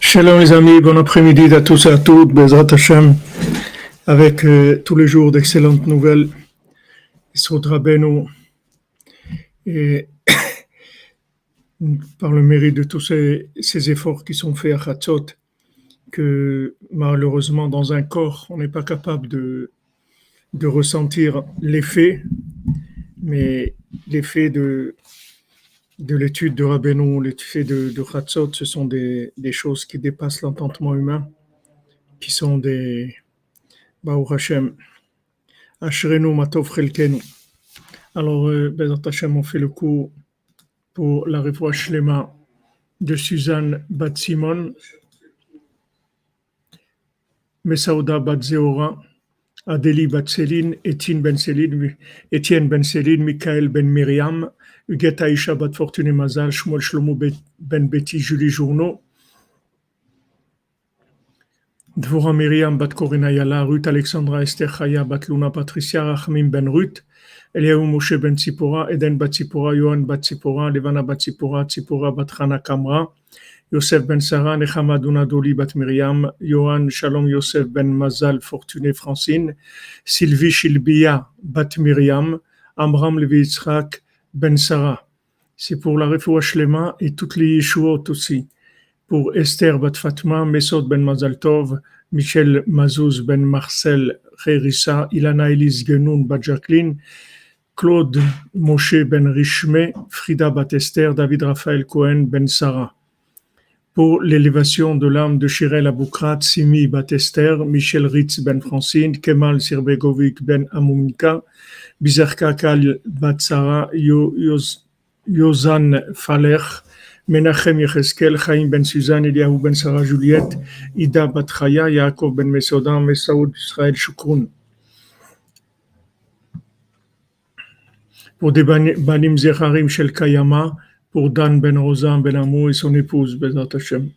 Shalom les amis, bon après-midi à tous et à toutes, Bezrat avec euh, tous les jours d'excellentes nouvelles. Isod Rabbeinu, et par le mérite de tous ces, efforts qui sont faits à Chatzot, que malheureusement dans un corps, on n'est pas capable de ressentir l'effet, mais l'effet de, de l'étude de Rabbeinu, l'effet de, de Chatzot, ce sont des, des choses qui dépassent l'entendement humain, qui sont des Baou Hashem, Matov Chelkenu. Alors, euh, Bezat Hashem, on fait le coup pour la révoix Shlema de Suzanne Bat-Simon, Messaouda Bat-Zeora, Adélie Bat-Céline, Étienne Ben-Céline, Étienne Ben-Céline, Michael Ben-Myriam, Huguette Aïcha Bat-Fortuné Mazal, Shmuel Shlomo Ben-Betty, Julie Journeau, Dvora Myriam Bat Corina Yala, Ruth Alexandra Esther Chaya Bat Luna Patricia Rachmim Ben Ruth, Eliaou Moshe Ben Tzipora, Eden Bat Yohan Bat Levana Bat Tzipora, Tzipora Bat Chana Kamra, Yosef Ben Sarah, Nechama Doli Bat Myriam, Yohan Shalom Yosef Ben Mazal Fortuné Francine, Sylvie Shilbia Bat Myriam, Amram Levi Yitzhak Ben Sarah. C'est pour la Refoua et toutes les Yeshuot aussi. Pour Esther Bat Fatma, Mesod Ben Mazal Tov, Michel Mazouz Ben Marcel Rerissa, Ilana Elise Genoun Bat Jacqueline, Claude Moshe Ben Richme, Frida Bat Esther, David Raphaël Cohen Ben Sarah. Pour l'élévation de l'âme de Shirel Aboukrat, Simi Bat Esther, Michel Ritz Ben Francine, Kemal Sirbegovic Ben Amounika, Bizarka Kal Bat Sarah, Yo- Yoz- Yozan Faler, Menachem Yecheskel, Chaim Ben Suzanne, Eliahu Ben Sarah Juliette, Ida Bat Chaya, Yaakov Ben Mesodan, Mesaoud Israël Shukroun. Pour des bani- Banim Zecharim Shel Kayama, pour Dan Ben Rosan Ben Amou et son épouse, Bezat Hashem.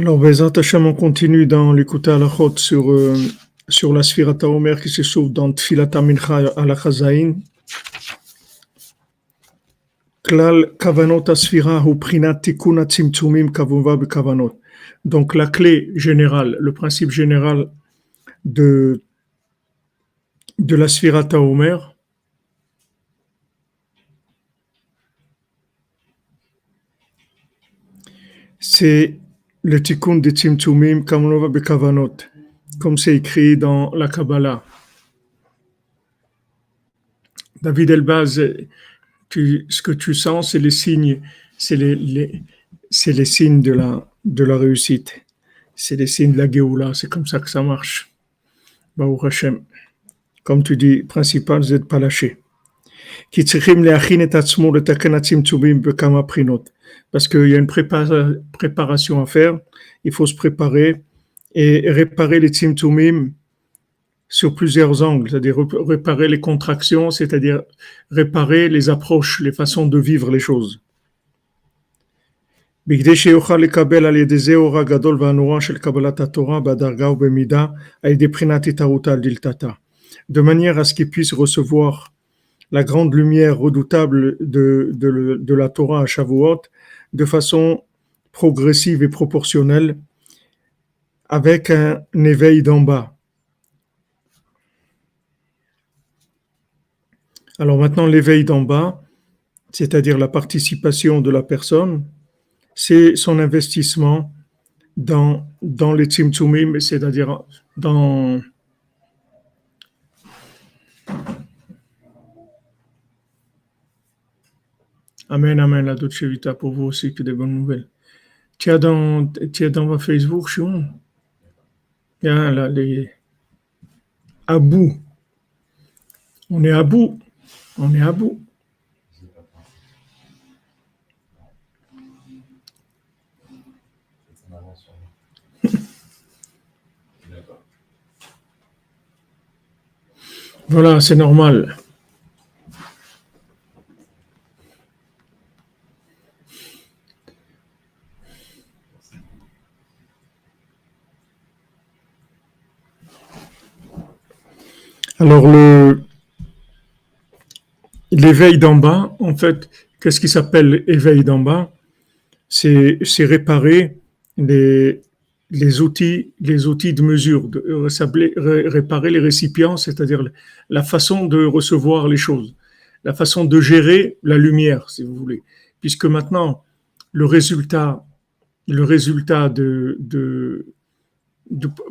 Alors, Bezat Hashem, on continue dans l'écouter à la chôte sur, euh, sur la Sphirata Omer qui se trouve dans Tfilata Mincha à la Chazaïn. Klal Kavanot ou Kavanot. Donc, la clé générale, le principe général de, de la Sphirata Omer, c'est le tikkun de Tzimtzumim Kavanova Bekavanot, comme c'est écrit dans la Kabbalah. David Elbaz, tu, ce que tu sens, c'est les signes, c'est les, les- c'est les signes de la, de la réussite. C'est les signes de la Géoula, c'est comme ça que ça marche. Baruch Hashem. Comme tu dis, principal, c'est de ne pas lâcher. כי צריכים להכין את עצמו לתקן הצמצומים בכמה בחינות. Parce qu'il y a une prépa- préparation à faire, il faut se préparer et réparer les tzimtzumim sur plusieurs angles, c'est-à-dire rep- réparer les contractions, c'est-à-dire réparer les approches, les façons de vivre les choses. בכדי שיוכל לקבל על ידי זה אור הגדול והנורא של קבלת התורה בדרגה ובמידה על ידי בחינת התערותה על דלתתה. De manière à ce qu'il puisse recevoir la grande lumière redoutable de, de, de la Torah à Shavuot de façon progressive et proportionnelle avec un éveil d'en bas. Alors maintenant, l'éveil d'en bas, c'est-à-dire la participation de la personne, c'est son investissement dans, dans les tzimtzumim, c'est-à-dire dans, Amen, Amen, la Dolce Vita pour vous aussi, que des bonnes nouvelles. Tu as dans, tu dans votre Facebook, je suis où? A là, les... À bout. On est à bout. On est à bout. Voilà, c'est normal. Alors, l'éveil d'en bas, en fait, qu'est-ce qui s'appelle éveil d'en bas? C'est, réparer les, outils, les outils de mesure, de réparer les récipients, c'est-à-dire la façon de recevoir les choses, la façon de gérer la lumière, si vous voulez. Puisque maintenant, le résultat, le résultat de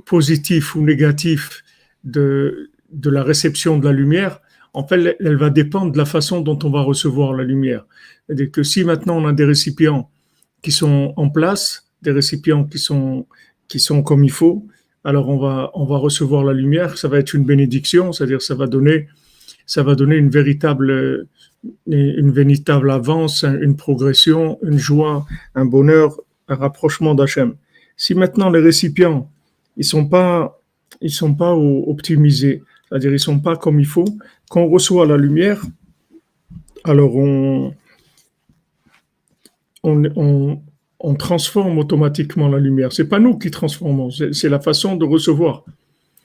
positif ou négatif de, de la réception de la lumière, en fait, elle va dépendre de la façon dont on va recevoir la lumière. C'est-à-dire que si maintenant on a des récipients qui sont en place, des récipients qui sont, qui sont comme il faut, alors on va, on va recevoir la lumière, ça va être une bénédiction, c'est-à-dire ça va donner, ça va donner une véritable, une véritable avance, une progression, une joie, un bonheur, un rapprochement d'Hachem. Si maintenant les récipients, ils sont pas, ils sont pas optimisés, c'est-à-dire ils sont pas comme il faut. Quand on reçoit la lumière, alors on, on, on, transforme automatiquement la lumière. C'est pas nous qui transformons, c'est la façon de recevoir.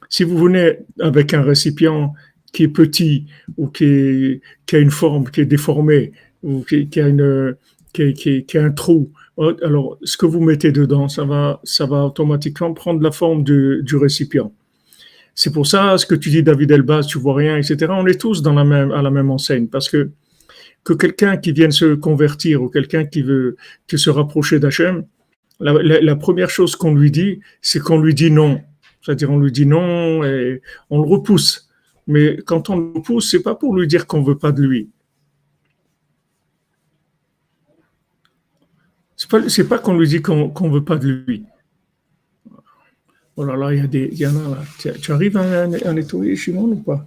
Si vous venez avec un récipient qui est petit ou qui, a une forme qui est déformée ou qui, a une qui, a un trou, alors ce que vous mettez dedans, ça va, ça va automatiquement prendre la forme du, du récipient. C'est pour ça, ce que tu dis, David Elbaz, tu vois rien, etc. On est tous dans la même, à la même enseigne parce que que quelqu'un qui vienne se convertir ou quelqu'un qui veut se rapprocher d'Hachem, la, première chose qu'on lui dit, c'est qu'on lui dit non. C'est-à-dire on lui dit non et on le repousse. Mais quand on le repousse, c'est pas pour lui dire qu'on veut pas de lui. C'est pas, pas qu'on lui dit qu'on ne veut pas de lui. Oh là là, il y, a des, y en a là. Tu, arrives à, à nettoyer Shimon ou pas?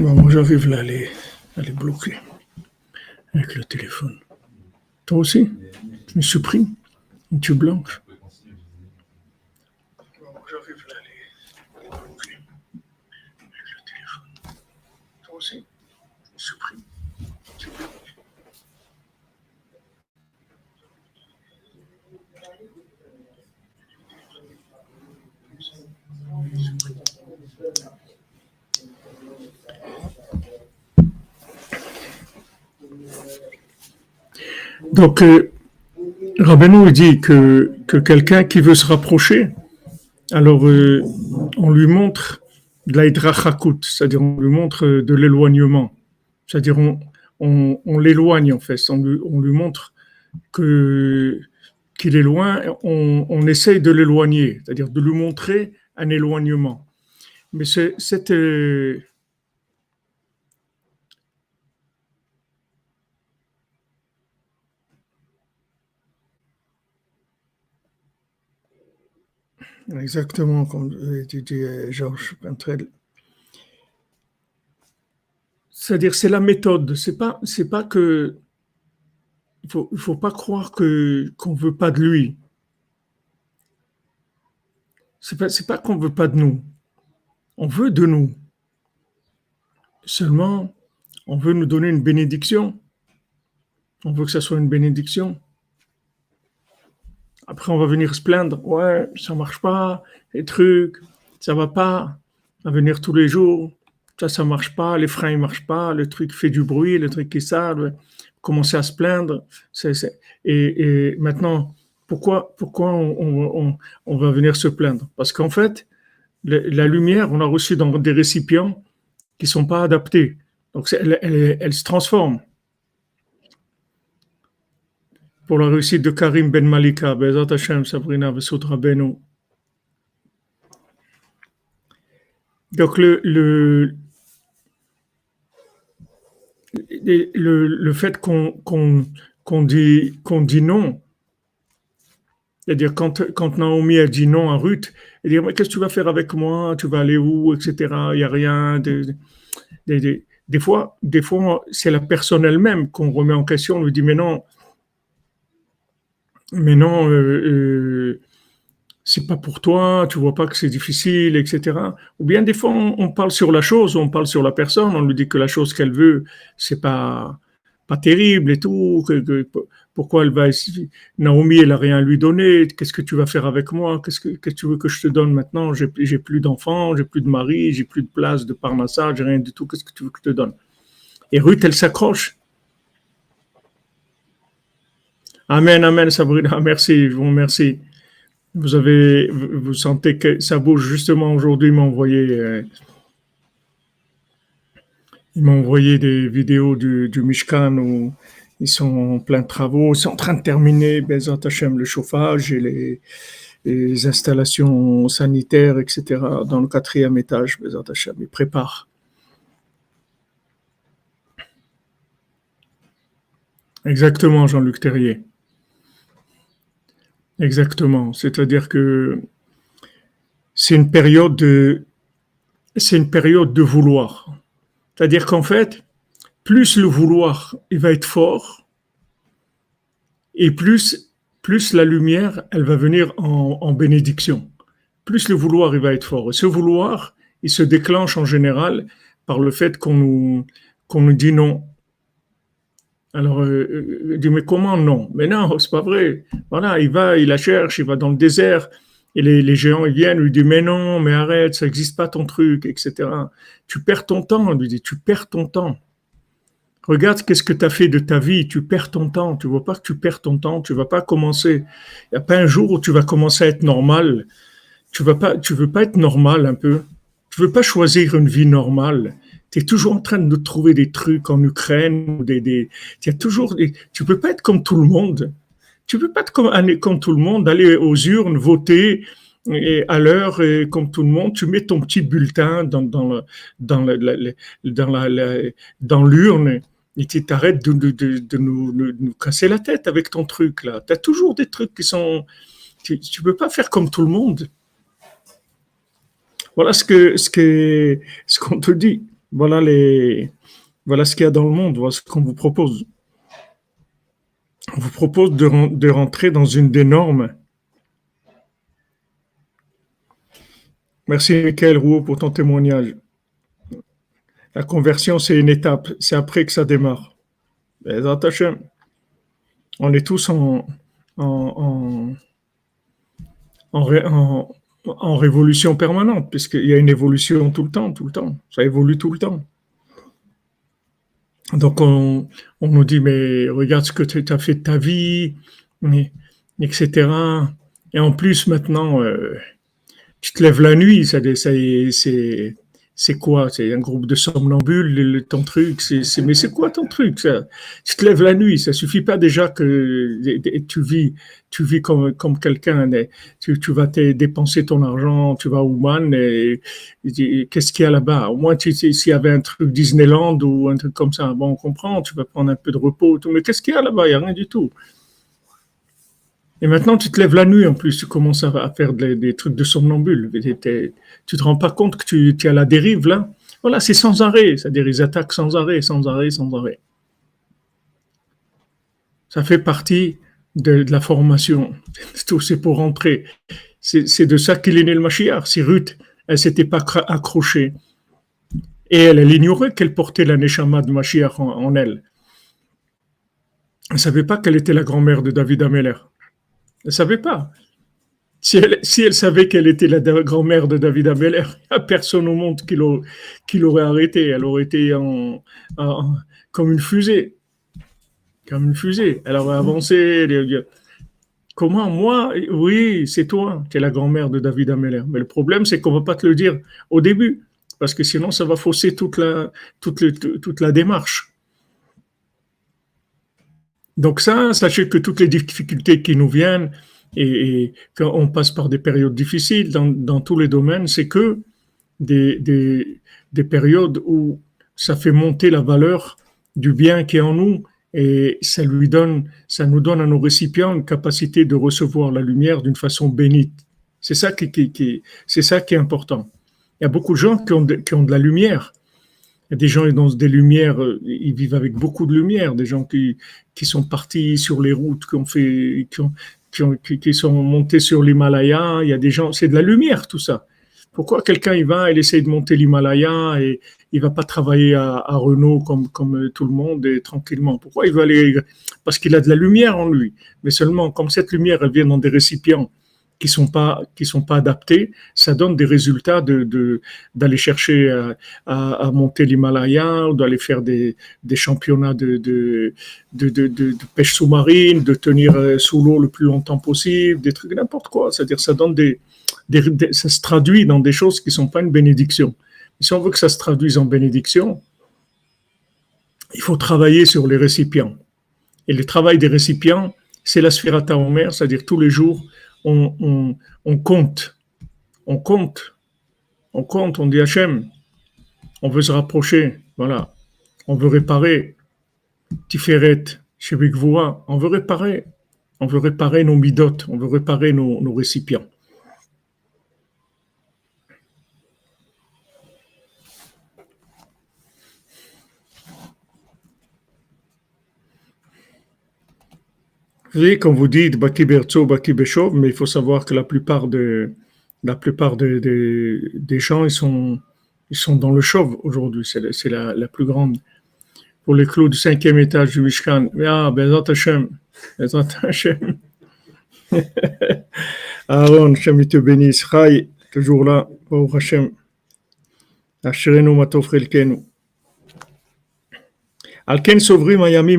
Bon, moi j'arrive là, elle est, elle est bloquée avec le téléphone. Toi aussi? Tu me supprimes? Tu blanches Donc, euh, dit que, que quelqu'un qui veut se rapprocher, alors euh, on lui montre de l'aidrachakut, c'est-à-dire on lui montre de l'éloignement, c'est-à-dire on, on, l'éloigne en fait, on lui, on lui montre que qu'il est loin, on, on essaye de l'éloigner, c'est-à-dire de lui montrer un éloignement. Mais cette, Exactement, comme tu dis, Georges Pentrel. C'est-à-dire, c'est la méthode. C'est pas, c'est pas que. Il faut, faut pas croire que qu'on veut pas de lui. C'est pas, c'est pas qu'on veut pas de nous. On veut de nous. Seulement, on veut nous donner une bénédiction. On veut que ça soit une bénédiction. Après, on va venir se plaindre. Ouais, ça marche pas, les trucs, ça va pas. À venir tous les jours, ça, ça marche pas, les freins, ils marchent pas, le truc fait du bruit, le truc qui sale. Commencer à se plaindre. Et, maintenant, pourquoi, pourquoi on, va venir se plaindre? Parce qu'en fait, la lumière, on a reçu dans des récipients qui sont pas adaptés. Donc, elle se transforme. Pour la réussite de Karim Ben Malika, Bezat Hashem, Sabrina, Vesoutra Beno. Donc le, le, le, le fait qu'on qu'on dit, qu'on dit non, c'est-à-dire quand, quand Naomi a dit non à Ruth, elle dit mais qu'est-ce que tu vas faire avec moi, tu vas aller où, etc. Il n'y a rien. De, des fois, des fois c'est la personne elle-même qu'on remet en question, on lui dit mais non, mais non, euh, euh, c'est pas pour toi, tu vois pas que c'est difficile, etc. Ou bien des fois on, parle sur la chose, on parle sur la personne, on lui dit que la chose qu'elle veut, c'est pas pas terrible et tout. Pourquoi elle va Naomi, elle a rien à lui donner. Qu'est-ce que tu vas faire avec moi Qu'est-ce que, tu veux que je te donne maintenant? J'ai plus d'enfants, j'ai plus de mari, j'ai plus de place de parmassage, rien du tout. Qu'est-ce que tu veux que je te donne? Et Ruth, elle s'accroche. Amen, amen, Sabrina. Merci, je vous remercie. Vous avez, vous sentez que ça bouge justement aujourd'hui. M'a envoyé, euh, il m'a envoyé des vidéos du, Mishkan où ils sont en plein travaux. Ils sont en train de terminer, Bezat Hashem, le chauffage et les, les, installations sanitaires, etc. dans le quatrième étage, Bezat Hashem. Ils préparent. Exactement, Jean-Luc Terrier. Exactement. C'est-à-dire que c'est une période de, c'est une période de vouloir. C'est-à-dire qu'en fait, plus le vouloir il va être fort, et plus, plus la lumière, elle va venir en, bénédiction. Plus le vouloir il va être fort. Et ce vouloir, il se déclenche en général par le fait qu'on nous, qu'on nous dit non. Alors, euh, euh, dit, mais comment non? Mais non, c'est pas vrai. Voilà, il va, il la cherche, il va dans le désert, et les, géants, ils viennent, lui disent, mais non, mais arrête, ça n'existe pas ton truc, etc. Tu perds ton temps, lui dit, tu perds ton temps. Regarde qu'est-ce que tu as fait de ta vie, tu perds ton temps, tu vois pas que tu perds ton temps, tu vas pas commencer. Il n'y a pas un jour où tu vas commencer à être normal. Tu vas pas, tu veux pas être normal un peu. Tu veux pas choisir une vie normale tu es toujours en train de trouver des trucs en Ukraine, des, des, y toujours des, tu peux pas être comme tout le monde. Tu peux pas être comme, tout le monde, aller aux urnes, voter et à l'heure, comme tout le monde, tu mets ton petit bulletin dans, dans, dans, dans, la, dans l'urne et tu t'arrêtes de, de, de, de nous, nous, casser la tête avec ton truc là. Tu as toujours des trucs qui sont. Tu ne peux pas faire comme tout le monde. Voilà ce que ce que ce qu'on te dit. Voilà, ce qu'il y a dans le monde, voilà ce qu'on vous propose. On vous propose de, rentrer dans une des normes. Merci Michael Rouault pour ton témoignage. La conversion, c'est une étape, c'est après que ça démarre. On est tous en, en, en, en révolution permanente, puisqu'il y a une évolution tout le temps, tout le temps. Ça évolue tout le temps. Donc on, nous dit, mais regarde ce que tu as fait de ta vie, etc. Et en plus, maintenant, euh, tu te lèves la nuit, ça, ça c'est c'est quoi? C'est un groupe de somnambules, ton truc c'est, Mais c'est quoi ton truc ça? Tu te lèves la nuit, ça suffit pas déjà que tu vis, tu vis comme, comme quelqu'un. Tu, tu vas dépenser ton argent, tu vas au Man, et, qu'est-ce qu'il y a là-bas? Au moins, s'il y avait un truc Disneyland ou un truc comme ça, bon, on comprend, tu vas prendre un peu de repos, mais qu'est-ce qu'il y a là-bas? Il n'y a rien du tout. Et maintenant, tu te lèves la nuit en plus, tu commences à faire des, trucs de somnambule. Tu te rends pas compte que tu, es à la dérive là Voilà, c'est sans arrêt, c'est-à-dire ils attaquent sans arrêt, sans arrêt, sans arrêt. Ça fait partie de, la formation. C'est pour rentrer. C'est de ça qu'il est né le Mashiach. Si Ruth, elle s'était pas accrochée et elle, elle ignorait qu'elle portait la Neshama de Mashiach en, elle. Elle ne savait pas qu'elle était la grand-mère de David Ameller. Ne savait pas. Si elle, savait qu'elle était la grand-mère de David Ameller, il n'y a personne au monde qui l'aurait arrêtée. Elle aurait été comme une fusée. Comme une fusée. Elle aurait avancé. Comment Moi? Oui, c'est toi qui es la grand-mère de David Ameller. Mais le problème, c'est qu'on ne va pas te le dire au début. Parce que sinon, ça va fausser toute la démarche. Donc ça, sachez que toutes les difficultés qui nous viennent et, quand on passe par des périodes difficiles dans, tous les domaines, c'est que des, des, périodes où ça fait monter la valeur du bien qui est en nous et ça lui donne, ça nous donne à nos récipients une capacité de recevoir la lumière d'une façon bénite. C'est ça qui, est important. Il y a beaucoup de gens qui ont de la lumière, il y a des gens ont des lumières, euh, ils vivent avec beaucoup de lumière, des gens qui, qui sont partis sur les routes, qui ont fait, qui, ont, qui, ont, qui sont montés sur l'Himalaya. Il y a des gens, c'est de la lumière tout ça. Pourquoi quelqu'un il va, il essaye de monter l'Himalaya et il va pas travailler à, Renault comme, comme tout le monde et tranquillement? Pourquoi il veut aller Parce qu'il a de la lumière en lui. Mais seulement, comme cette lumière, elle vient dans des récipients qui sont pas qui sont pas adaptés, ça donne des résultats de d'aller chercher à, à, monter l'Himalaya, ou d'aller faire des, des championnats de de, pêche sous-marine, de tenir euh, sous l'eau le plus longtemps possible, des trucs n'importe quoi. C'est-à-dire ça donne des, ça se traduit dans des choses qui sont pas une bénédiction. si on veut que ça se traduise en bénédiction, il faut travailler sur les récipients. Et le travail des récipients, c'est la sphérata Omer, c'est-à-dire tous les jours, on, compte, on compte, on compte, on dit Hachem, on veut se rapprocher, voilà, on veut réparer, Tiferet, Shebikvoa, on veut réparer, on veut réparer nos midotes, on veut réparer nos récipients. Oui, comme vous dites, Baki Bertso, Baki Beshov, mais il faut savoir que la plupart, de, la plupart de, des gens, ils sont, ils sont dans le chauve aujourd'hui. C'est la, la, plus grande. Pour les clous du cinquième étage du Mishkan. Ah, Bezat Hashem. Bezat Hashem. Aaron, Hashem, te bénisse. Chai, toujours là. Baruch Hashem. Asherenu matov chelkenu.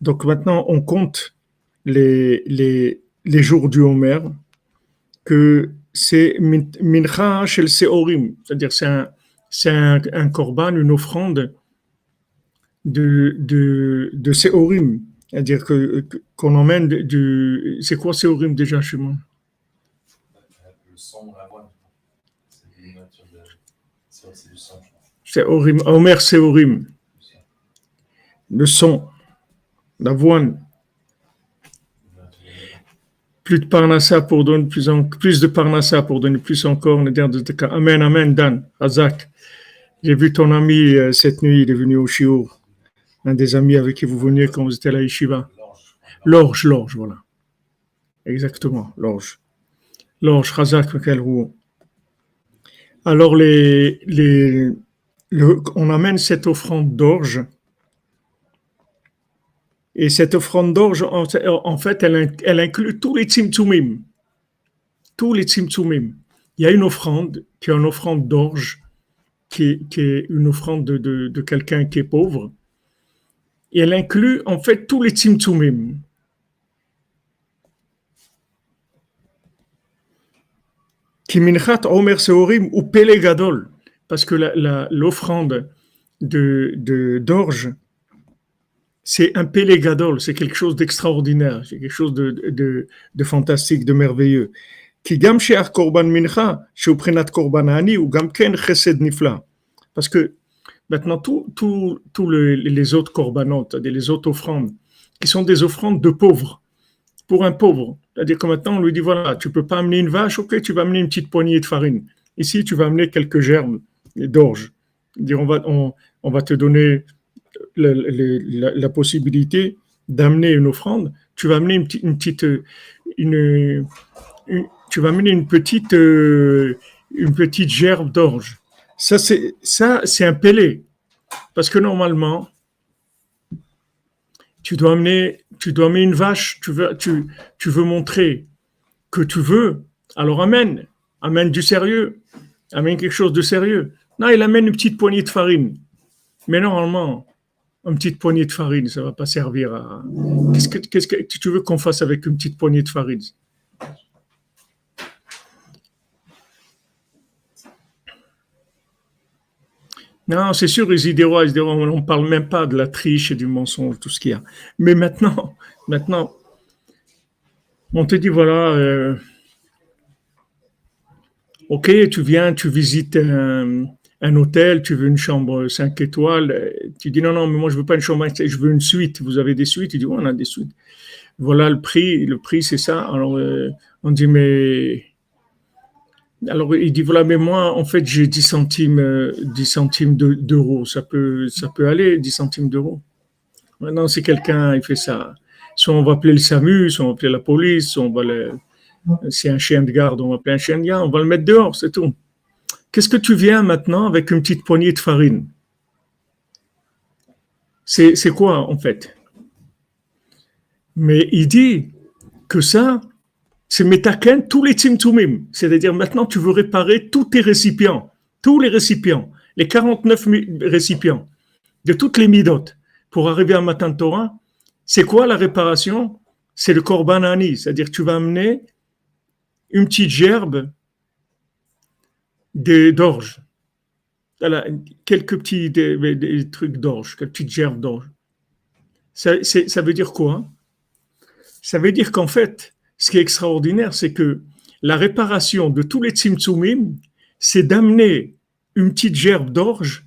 Donc maintenant, on compte les, les, les jours du Homer, que c'est mincha shel seorim, c'est-à-dire c'est un, c'est un, un korban, une offrande de, de, de seorim, c'est-à-dire que, qu'on emmène du... C'est quoi seorim déjà chez moi? C'est Orim. Omer, c'est Orim. Le son, l'avoine. Plus de parnassa pour donner plus, plus de parnassa pour donner plus encore. Amen, amen, Dan, Azak. J'ai vu ton ami euh, cette nuit, il est venu au Shiur. Un des amis avec qui vous veniez quand vous étiez à la Yeshiva. L'orge, l'orge, voilà. Exactement, l'orge. L'orge, Razak, Alors, les, les, on amène cette offrande d'orge. Et cette offrande d'orge, en, fait, elle, inclut tous les tzimtzumim. Tous les tzimtzumim. Il y a une offrande qui est une offrande d'orge, qui, est une offrande de, quelqu'un qui est pauvre. Et elle inclut en fait tous les tzimtzumim. Kiminchat Omer ou Pelegadol parce que l'offrande de d'orge, c'est un pélégadol, c'est quelque chose d'extraordinaire, c'est quelque chose de, fantastique, de merveilleux. Parce que maintenant, tous les autres korbanot, les autres offrandes, qui sont des offrandes de pauvres, pour un pauvre. C'est-à-dire que maintenant, on lui dit, voilà, tu peux pas amener une vache, ok, tu vas amener une petite poignée de farine. Ici, tu vas amener quelques gerbes d'orge. On va, on, on, va te donner la, possibilité d'amener une offrande. Tu vas amener une, petite, une, tu vas amener une petite, euh, une petite gerbe d'orge. Ça, c'est, ça, c'est un pélé. Parce que normalement, tu dois amener, tu dois amener une vache, tu veux, tu, tu veux montrer que tu veux, alors amène, amène du sérieux, amène quelque chose de sérieux. Non, il amène une petite poignée de farine. Mais normalement, une petite poignée de farine, ça ne va pas servir à. Qu'est-ce que, tu veux qu'on fasse avec une petite poignée de farine? Non, c'est sûr, ils diront, on ne parle même pas de la triche et du mensonge, tout ce qu'il y a. Mais maintenant, maintenant, on te dit, voilà, euh, ok, tu viens, tu visites un, hôtel, tu veux une chambre 5 étoiles, tu dis, non, non, mais moi, je veux pas une chambre, je veux une suite. Vous avez des suites? Il dit, oui, on a des suites. Voilà le prix, le prix, c'est ça. Alors, euh, on dit, mais alors il dit voilà mais moi en fait j'ai 10 centimes 10 euh, centimes d'euros ça peut ça peut aller 10 centimes d'euros. Maintenant c'est quelqu'un il fait ça soit on va appeler le SAMU soit on va appeler la police soit on va c'est un chien de garde on va appeler un chien de garde on va le mettre dehors c'est tout. Qu'est-ce que tu viens maintenant avec une petite poignée de farine? C'est quoi en fait? Mais il dit que ça c'est metaken tous les tzimtzumim. C'est-à-dire maintenant tu veux réparer tous tes récipients, tous les récipients, les 49 récipients de toutes les midotes pour arriver à Matan Torah. C'est quoi la réparation? C'est le korban ani, c'est-à-dire tu vas amener une petite gerbe d'orge. Voilà, quelques petits trucs d'orge, quelques petites gerbes d'orge. Ça, veut dire quoi Ça veut dire qu'en fait, ce qui est extraordinaire, c'est que la réparation de tous les tzimtzumim, c'est d'amener une petite gerbe d'orge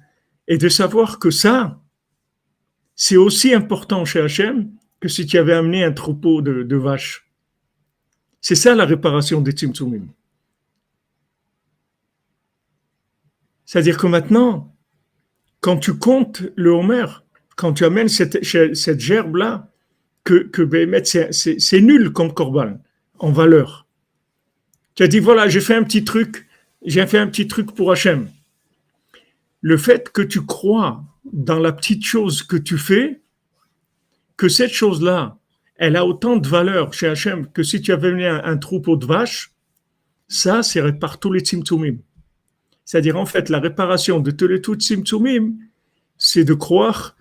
et de savoir que ça, c'est aussi important chez Hachem que si tu avais amené un troupeau de, vaches. C'est ça la réparation des tzimtzumim. C'est-à-dire que maintenant, quand tu comptes le Homer, quand tu amènes cette, gerbe-là, que, que c'est nul comme Corban en valeur. Tu as dit, voilà, j'ai fait un petit truc, j'ai fait un petit truc pour Hachem. Le fait que tu crois dans la petite chose que tu fais, que cette chose-là, elle a autant de valeur chez Hachem que si tu avais mis un, troupeau de vaches, ça, c'est par tous les tzimtzumim. C'est-à-dire, en fait, la réparation de tous les tzimtzumim, c'est de croire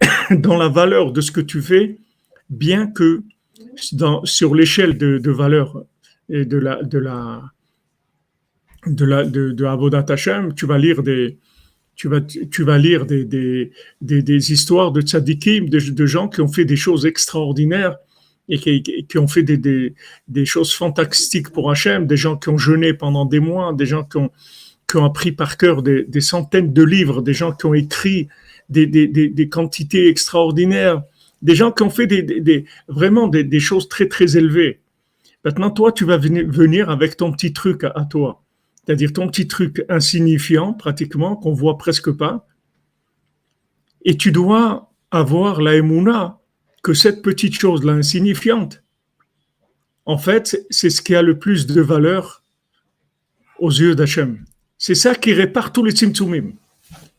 dans la valeur de ce que tu fais bien que sur l'échelle de, de, valeur et de la de la de la Hashem, tu vas lire des tu vas tu vas lire des des, des, histoires de tzadikim, de, gens qui ont fait des choses extraordinaires et qui, qui ont fait des, des, des choses fantastiques pour Hachem, des gens qui ont jeûné pendant des mois, des gens qui ont qui ont appris par cœur des, centaines de livres, des gens qui ont écrit des, quantités extraordinaires des gens qui ont fait vraiment des, choses très très élevées. Maintenant, toi, tu vas venir avec ton petit truc à, toi, c'est-à-dire ton petit truc insignifiant pratiquement, qu'on voit presque pas, et tu dois avoir la émouna que cette petite chose-là insignifiante, en fait, c'est ce qui a le plus de valeur aux yeux d'Hachem. C'est ça qui répare tous les tzimtzumim.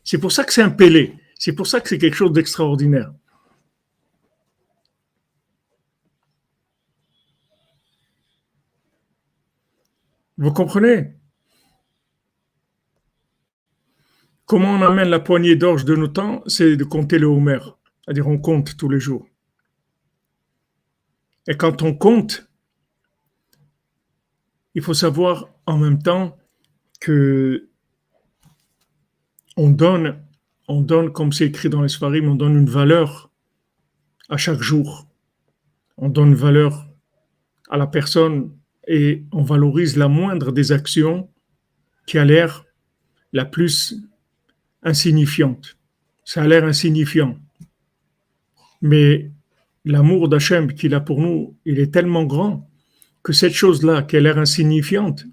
C'est pour ça que c'est un pélé. C'est pour ça que c'est quelque chose d'extraordinaire. Vous comprenez? Comment on amène la poignée d'orge de nos temps? C'est de compter le Homer. C'est-à-dire on compte tous les jours. Et quand on compte, il faut savoir en même temps que on donne, on donne comme c'est écrit dans les Sfarim, on donne une valeur à chaque jour. On donne une valeur à la personne et on valorise la moindre des actions qui a l'air la plus insignifiante. Ça a l'air insignifiant. Mais l'amour d'Hachem qu'il a pour nous, il est tellement grand que cette chose-là, qui a l'air insignifiante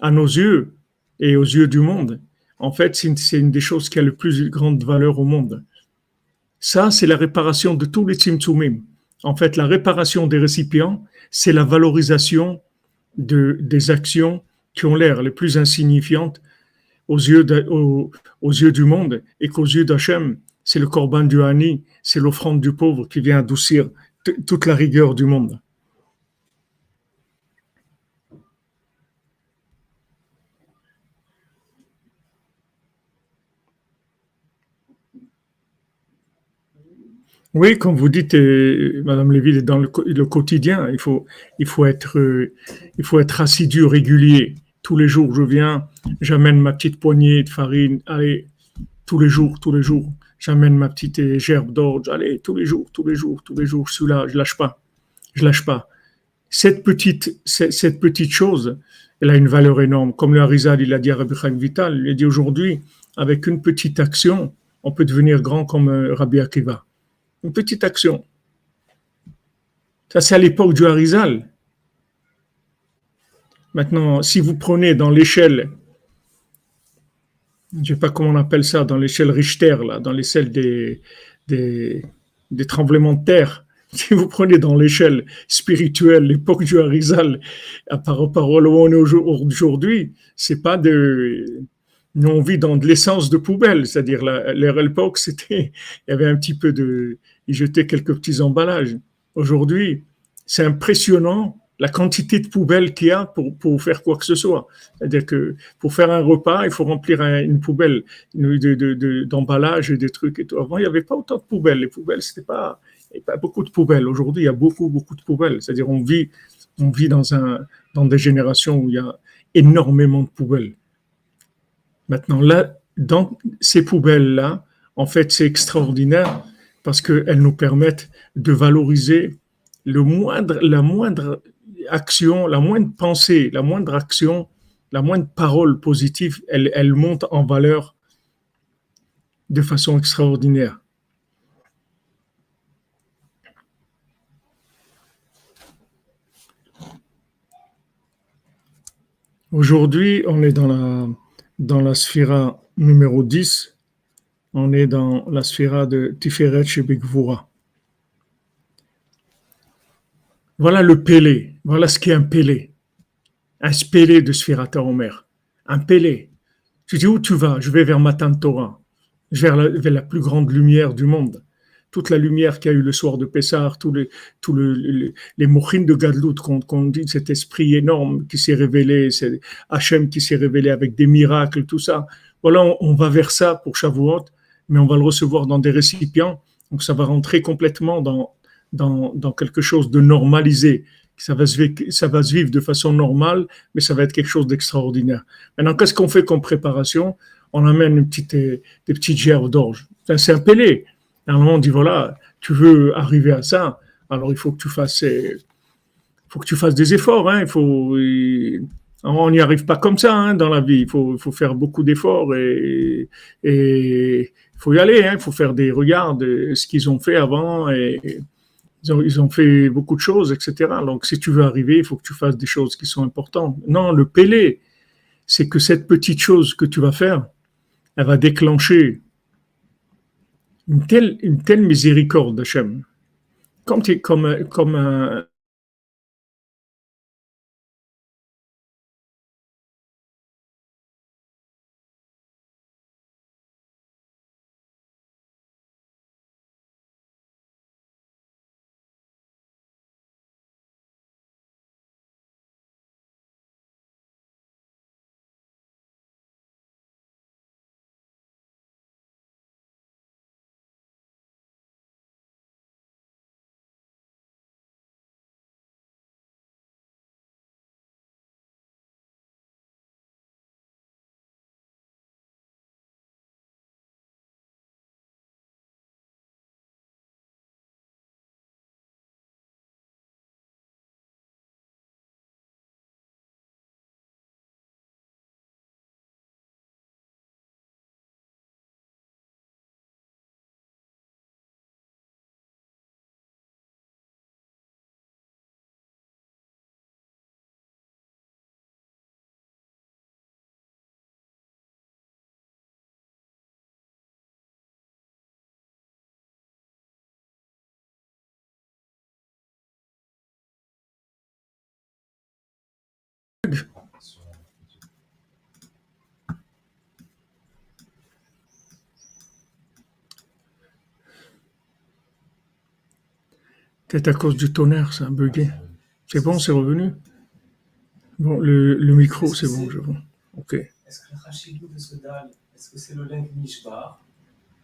à nos yeux et aux yeux du monde, en fait, c'est une des choses qui a le plus grande valeur au monde. Ça, c'est la réparation de tous les tzimtzumim. En fait, la réparation des récipients, c'est la valorisation de, des actions qui ont l'air les plus insignifiantes aux yeux, aux, yeux du monde et qu'aux yeux d'Hachem, c'est le corban du Hani, c'est l'offrande du pauvre qui vient adoucir toute la rigueur du monde. Oui, comme vous dites, euh, Madame Lévy, dans le, quotidien, il faut, il, faut être, euh, il faut être assidu, régulier. Tous les jours, je viens, j'amène ma petite poignée de farine. Allez, tous les jours, tous les jours. J'amène ma petite gerbe d'orge, allez, tous les jours, tous les jours, tous les jours, celui-là, je lâche pas, je lâche pas. Cette petite, cette, petite chose, elle a une valeur énorme. Comme le Harizal, il a dit à Rabbi Chaim Vital, il a dit aujourd'hui, avec une petite action, on peut devenir grand comme euh, Rabbi Akiva. Une petite action. Ça, c'est à l'époque du Harizal. Maintenant, si vous prenez dans l'échelle, je ne sais pas comment on appelle ça, dans l'échelle Richter, là, dans l'échelle des, des, tremblements de terre, si vous prenez dans l'échelle spirituelle l'époque du Harizal par rapport à où on est aujourd'hui, c'est pas de. Nous, on vit dans de l'essence de poubelle, c'est-à-dire l'époque, c'était. Il y avait un petit peu de. Ils jetaient quelques petits emballages. Aujourd'hui, c'est impressionnant la quantité de poubelles qu'il y a pour, pour faire quoi que ce soit. C'est-à-dire que pour faire un repas, il faut remplir une poubelle d'emballage de, de, et des trucs et tout. Avant, il n'y avait pas autant de poubelles. Les poubelles, c'était pas, il pas beaucoup de poubelles. Aujourd'hui, il y a beaucoup, beaucoup de poubelles. C'est-à-dire, on vit, on vit dans, un, dans des générations où il y a énormément de poubelles. Maintenant, là, dans ces poubelles-là, en fait, c'est extraordinaire parce qu'elles nous permettent de valoriser le moindre, la moindre action, la moindre pensée, la moindre action, la moindre parole positive, elle, elle monte en valeur de façon extraordinaire. Aujourd'hui, on est dans la, dans la sphira numéro 10. On est dans la sphira de Tiferet chez Voilà le Pélé. Voilà ce qu'est un Pélé. Un Pélé de Sphirata Omer. Un Pélé. Tu dis où tu vas? Je vais vers Matan Torah, vers la plus grande lumière du monde. Toute la lumière qu'il y a eu le soir de Pessah, tous les, tous le, les mochines de Gadlout qu'on dit, cet esprit énorme qui s'est révélé, Hachem qui s'est révélé avec des miracles, tout ça. Voilà, on, on, va vers ça pour Shavuot, mais on va le recevoir dans des récipients. Donc ça va rentrer complètement dans, dans, quelque chose de normalisé. Ça va, se vivre, ça va se vivre de façon normale, mais ça va être quelque chose d'extraordinaire. Maintenant, qu'est-ce qu'on fait comme préparation? On amène une petite, des petites gerbes d'orge. C'est un pélé. Moment, on dit voilà, tu veux arriver à ça, alors il faut que tu fasses, faut que tu fasses des efforts. Hein. Il faut, on n'y arrive pas comme ça hein, dans la vie. Il faut, faut faire beaucoup d'efforts et, il faut y aller. Hein. Il faut faire des regards de ce qu'ils ont fait avant et, ils ont, fait beaucoup de choses, etc. Donc, si tu veux arriver, il faut que tu fasses des choses qui sont importantes. Non, le pélé, c'est que cette petite chose que tu vas faire, elle va déclencher une telle, une telle miséricorde d'Hachem. Comme, comme, comme un, C'est à cause du tonnerre, ça a bugué. C'est bon, c'est revenu? Bon, le, le micro, c'est bon, je vois. Ok. Est-ce que le rachidou de ce dalle, est-ce que c'est le lingue Mishbar?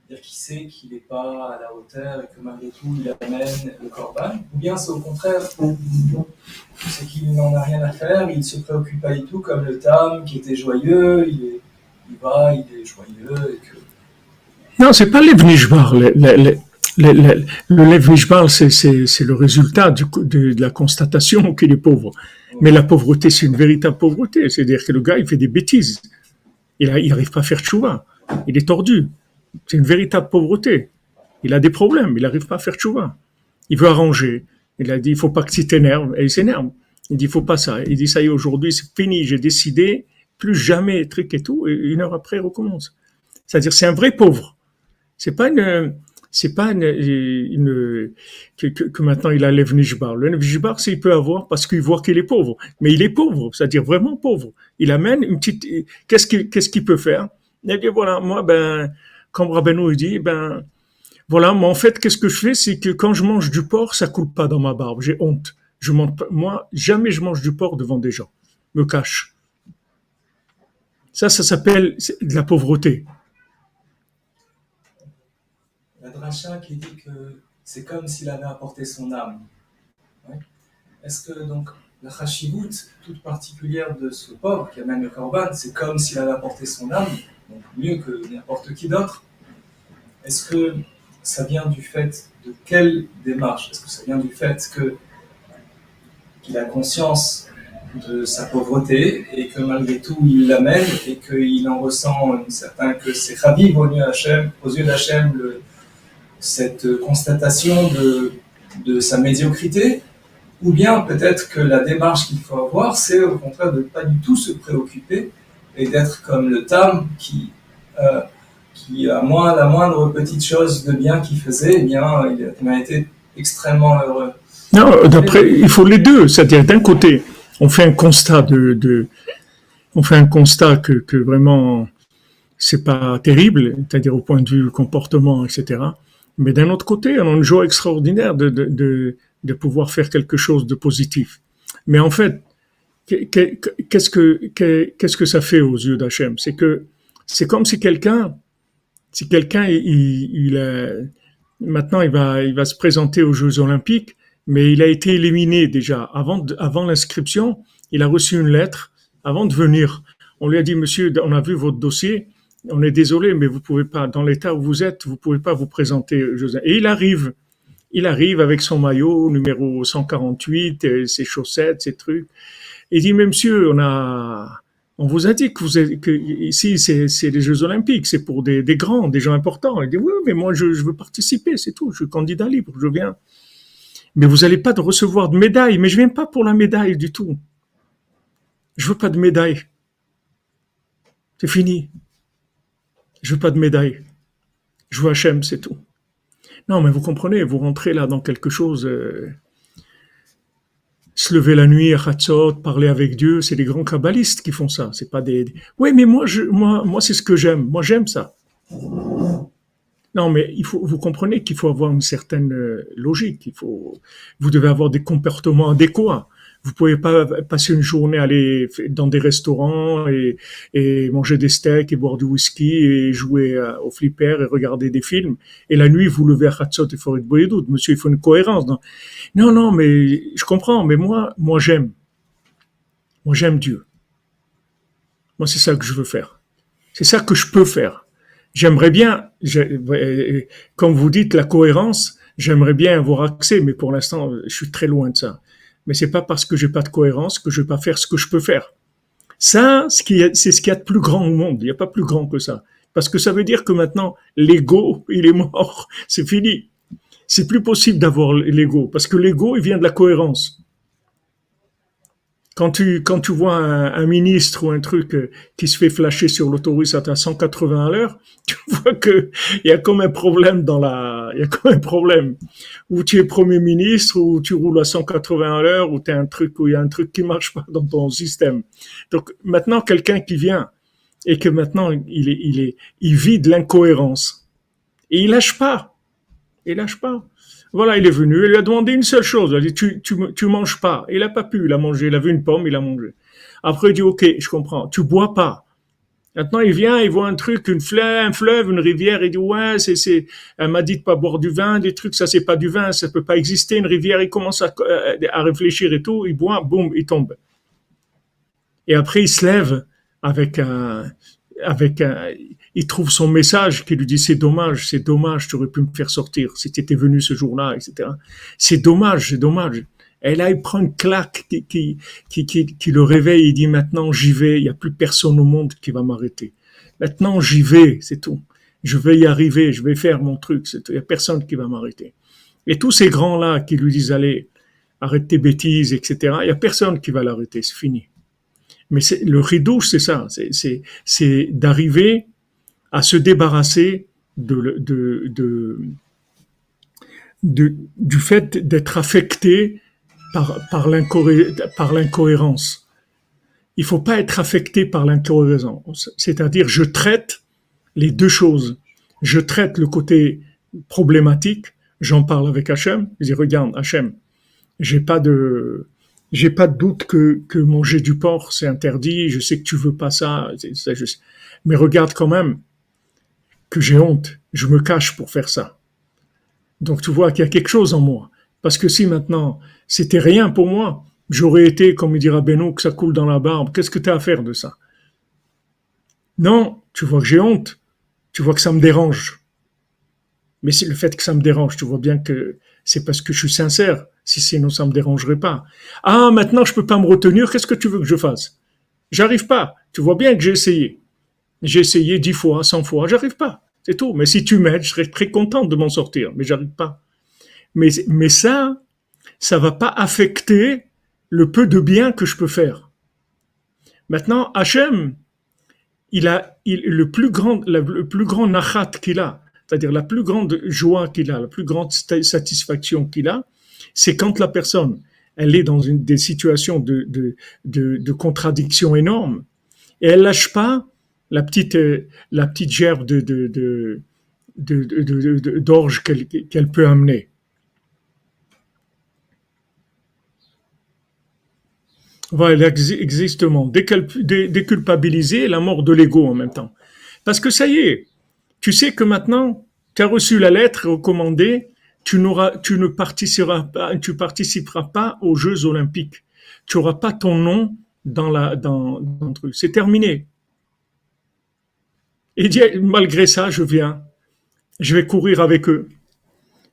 C'est-à-dire qu'il sait qu'il n'est pas à la hauteur et que malgré tout, il amène le corban Ou bien c'est au contraire, c'est qu'il n'en a rien à faire, il ne se préoccupe pas du tout, comme le Tam qui était joyeux, il, est, il va, il est joyeux et que Non, c'est pas l'Evnishbar. Le, le, le, le c'est, le résultat de, la constatation qu'il est pauvre. Mais la pauvreté, c'est une véritable pauvreté. C'est-à-dire que le gars, il fait des bêtises. Il n'arrive pas à faire tchouva. Il est tordu. C'est une véritable pauvreté. Il a des problèmes. Il n'arrive pas à faire tchouva. Il veut arranger. Il a dit, il faut pas que tu t'énerves. Et il s'énerve. Il dit, il faut pas ça. Il dit, ça y est, aujourd'hui, c'est fini. J'ai décidé, plus jamais, truc et tout. Et une heure après, il recommence. C'est-à-dire, c'est un vrai pauvre. C'est pas une, c'est pas une, une que, que, maintenant il a l'Evnishbar. Le Evnishbar, c'est il peut avoir parce qu'il voit qu'il est pauvre. Mais il est pauvre, c'est-à-dire vraiment pauvre. Il amène une petite, qu'est-ce qu'il, qu'est-ce qu'il peut faire? Il dit, voilà, moi, ben, comme Rabbeinu dit, ben, voilà, moi, en fait, qu'est-ce que je fais? C'est que quand je mange du porc, ça coule pas dans ma barbe. J'ai honte. Je mange, moi, jamais je mange du porc devant des gens. Me cache. Ça, ça s'appelle de la pauvreté. La dracha qui dit que c'est comme s'il avait apporté son âme. Est-ce que donc la chashivut toute particulière de ce pauvre qui amène le korban, c'est comme s'il avait apporté son âme, donc mieux que n'importe qui d'autre? Est-ce que ça vient du fait de quelle démarche? Est-ce que ça vient du fait que qu'il a conscience de sa pauvreté et que malgré tout il l'amène et qu'il en ressent une certaine que c'est Chaviv aux yeux d'Hachem cette constatation de, sa médiocrité ou bien peut-être que la démarche qu'il faut avoir c'est au contraire de ne pas du tout se préoccuper et d'être comme le Tam qui euh, qui à moins la moindre petite chose de bien qu'il faisait eh bien il a été extrêmement heureux non, d'après, il faut les deux. C'est-à-dire, d'un côté, on fait un constat de on fait un constat que, que vraiment c'est pas terrible, c'est-à-dire au point de vue comportement, etc. Mais d'un autre côté, on a une joie extraordinaire de, de, de, pouvoir faire quelque chose de positif. Mais en fait, qu'est-ce que qu'est-ce que ça fait aux yeux d'Hachem? C'est que c'est comme si quelqu'un, si quelqu'un il, il a, maintenant il va il va se présenter aux Jeux Olympiques mais il a été éliminé déjà avant, avant l'inscription. Il a reçu une lettre avant de venir. On lui a dit, monsieur, on a vu votre dossier. On est désolé, mais vous pouvez pas, dans l'état où vous êtes, vous pouvez pas vous présenter. Et il arrive. Il arrive avec son maillot numéro 148, ses chaussettes, ses trucs. Il dit, mais monsieur, on a, on vous a dit que vous êtes, ici, c'est les Jeux Olympiques, c'est pour des, grands, des gens importants. Il dit, oui, mais moi, je, veux participer, c'est tout. Je suis candidat libre, je viens mais vous n'allez pas recevoir de médaille. Mais je viens pas pour la médaille du tout. Je veux pas de médaille. C'est fini. Je veux pas de médaille. Je veux Hachem, c'est tout. Non, mais vous comprenez, vous rentrez là dans quelque chose. Euh, se lever la nuit à Hatzot, parler avec Dieu, c'est des grands kabbalistes qui font ça. C'est pas des. Oui, mais moi, moi, c'est ce que j'aime. Moi, j'aime ça. Non, mais vous comprenez qu'il faut avoir une certaine euh, logique. Il faut, vous devez avoir des comportements adéquats. Vous pouvez pas passer une journée aller dans des restaurants et, et manger des steaks et boire du whisky et jouer euh, au flipper et regarder des films. Et la nuit, vous levez à Khatsot et Forêt de. Monsieur, il faut une cohérence. Non, non, mais je comprends. Mais moi, moi, j'aime. Moi, j'aime Dieu. Moi, c'est ça que je veux faire. C'est ça que je peux faire. J'aimerais bien, comme vous dites, la cohérence, j'aimerais bien avoir accès, mais pour l'instant, je suis très loin de ça. Mais c'est pas parce que j'ai pas de cohérence que je vais pas faire ce que je peux faire. Ça, c'est ce qu'il y a de plus grand au monde. Il n'y a pas plus grand que ça. Parce que ça veut dire que maintenant, l'ego, il est mort. C'est fini. C'est plus possible d'avoir l'ego. Parce que l'ego, il vient de la cohérence quand tu, quand tu vois un, un, ministre ou un truc euh, qui se fait flasher sur l'autoroute à 180 à l'heure, tu vois que y a comme un problème dans la, y a comme un problème. Ou tu es premier ministre, ou tu roules à 180 à l'heure, ou tu un truc, où il y a un truc qui marche pas dans ton système. Donc, maintenant, quelqu'un qui vient, et que maintenant, il est, il est, il vit de l'incohérence. Et il lâche pas. Il lâche pas. Voilà, il est venu, il lui a demandé une seule chose. Il a dit, tu, tu, tu manges pas. Il a pas pu, il a mangé. Il a vu une pomme, il a mangé. Après, il dit, ok, je comprends. Tu bois pas. Maintenant, il vient, il voit un truc, une fleuve, un fleuve, une rivière, il dit, ouais, c'est, c'est, elle m'a dit de pas boire du vin, des trucs, ça c'est pas du vin, ça peut pas exister, une rivière, il commence à, à réfléchir et tout, il boit, boum, il tombe. Et après, il se lève avec un, avec un, il trouve son message qui lui dit c'est dommage, c'est dommage, tu aurais pu me faire sortir si tu étais venu ce jour-là, etc. C'est dommage, c'est dommage. Et là, il prend une claque qui, qui, qui, qui, le réveille. Il dit maintenant, j'y vais. Il n'y a plus personne au monde qui va m'arrêter. Maintenant, j'y vais, c'est tout. Je vais y arriver, je vais faire mon truc. Il n'y a personne qui va m'arrêter. Et tous ces grands-là qui lui disent, allez, arrête tes bêtises, etc. Il n'y a personne qui va l'arrêter, c'est fini. Mais le rideau, c'est ça, c'est d'arriver à se débarrasser de, de, de, du fait d'être affecté par, par l'incohérence. Il faut pas être affecté par l'incohérence. C'est-à-dire, je traite les deux choses. Je traite le côté problématique. J'en parle avec Hachem. Je dis, regarde, Hachem, j'ai pas de, j'ai pas de doute que, que manger du porc c'est interdit. Je sais que tu veux pas ça Mais regarde quand même que j'ai honte. Je me cache pour faire ça. Donc tu vois qu'il y a quelque chose en moi. Parce que si maintenant c'était rien pour moi, j'aurais été, comme il dira Beno, que ça coule dans la barbe. Qu'est-ce que tu as à faire de ça? Non, tu vois que j'ai honte. Tu vois que ça me dérange. Mais c'est le fait que ça me dérange. Tu vois bien que c'est parce que je suis sincère. Si sinon, ça me dérangerait pas. Ah, maintenant, je peux pas me retenir. Qu'est-ce que tu veux que je fasse? J'arrive pas. Tu vois bien que j'ai essayé. J'ai essayé dix fois, cent fois. J'arrive pas. C'est tout. Mais si tu m'aides, je serais très content de m'en sortir. Mais j'arrive pas. Mais, mais ça, ça va pas affecter le peu de bien que je peux faire. Maintenant, Hachem, il a il, le plus grand, le plus grand nachat qu'il a, c'est-à-dire la plus grande joie qu'il a, la plus grande satisfaction qu'il a, c'est quand la personne, elle est dans une, des situations de, de, de, de contradiction énorme et elle lâche pas la petite, la petite gerbe d'orge qu'elle, peut amener. Voilà, exactement. Déculpabiliser la mort de l'ego en même temps. Parce que ça y est, tu sais que maintenant, tu as reçu la lettre recommandée, tu n'auras, ne participeras pas, aux Jeux Olympiques. Tu auras pas ton nom dans la, dans, dans truc. C'est terminé. Il dit, malgré ça, je viens. Je vais courir avec eux.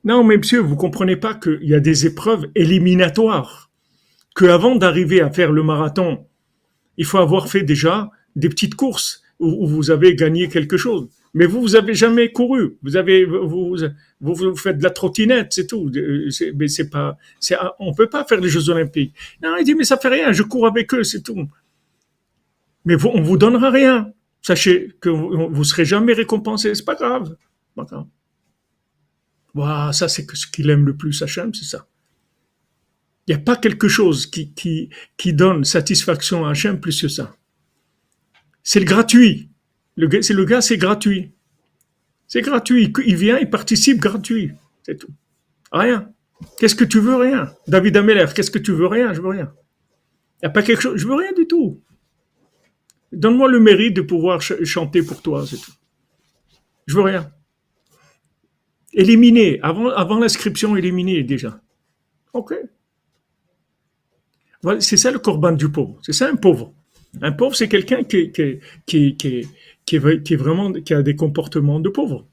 Non, mais monsieur, vous comprenez pas qu'il y a des épreuves éliminatoires que avant d'arriver à faire le marathon, il faut avoir fait déjà des petites courses où, vous avez gagné quelque chose. Mais vous, vous avez jamais couru. Vous avez, vous, vous, faites de la trottinette, c'est tout. Mais c'est pas, c'est, on peut pas faire les Jeux Olympiques. Non, il dit, mais ça fait rien, je cours avec eux, c'est tout. Mais vous, on vous donnera rien. Sachez que vous, vous serez jamais récompensé, c'est pas grave. Pas grave. Ça c'est ce qu'il aime le plus, Hachem, c'est ça. Il n'y a pas quelque chose qui donne satisfaction à Hachem plus que ça. C'est le gratuit. Le, c'est le gars, c'est gratuit. C'est gratuit. Il vient, il participe gratuit. C'est tout. Rien. Qu'est-ce que tu veux Rien? David Ameller, qu'est-ce que tu veux Rien? Je veux rien. Il n'y a pas quelque chose. Je veux rien du tout. Donne-moi le mérite de pouvoir chanter pour toi, c'est tout. Je veux rien. Éliminer. Avant, l'inscription, éliminer déjà. OK. C'est ça le corban du pauvre. C'est ça un pauvre. Un pauvre, c'est quelqu'un qui, a des comportements de pauvre.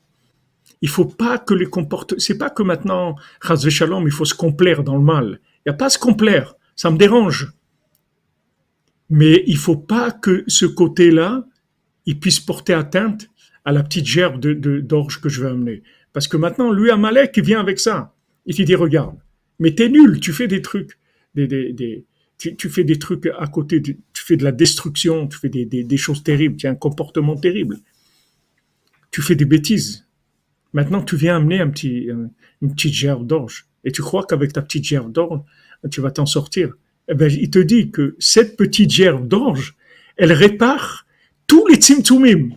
Il faut pas que les comportements, c'est pas que maintenant, Shalom, il faut se complaire dans le mal. Il n'y a pas à se complaire. Ça me dérange. Mais il faut pas que ce côté-là, il puisse porter atteinte à la petite gerbe de, d'orge que je vais amener. Parce que maintenant, lui, Amalek, il vient avec ça. Il te dit, regarde, mais t'es nul, tu fais des trucs, des, tu, fais des trucs à côté, tu fais de la destruction, tu fais des, choses terribles, tu as un comportement terrible. Tu fais des bêtises. Maintenant, tu viens amener un petit, une petite gerbe d'orge. Et tu crois qu'avec ta petite gerbe d'orge, tu vas t'en sortir. Eh ben, il te dit que cette petite gerbe d'orge, elle répare tous les tzimtzumim,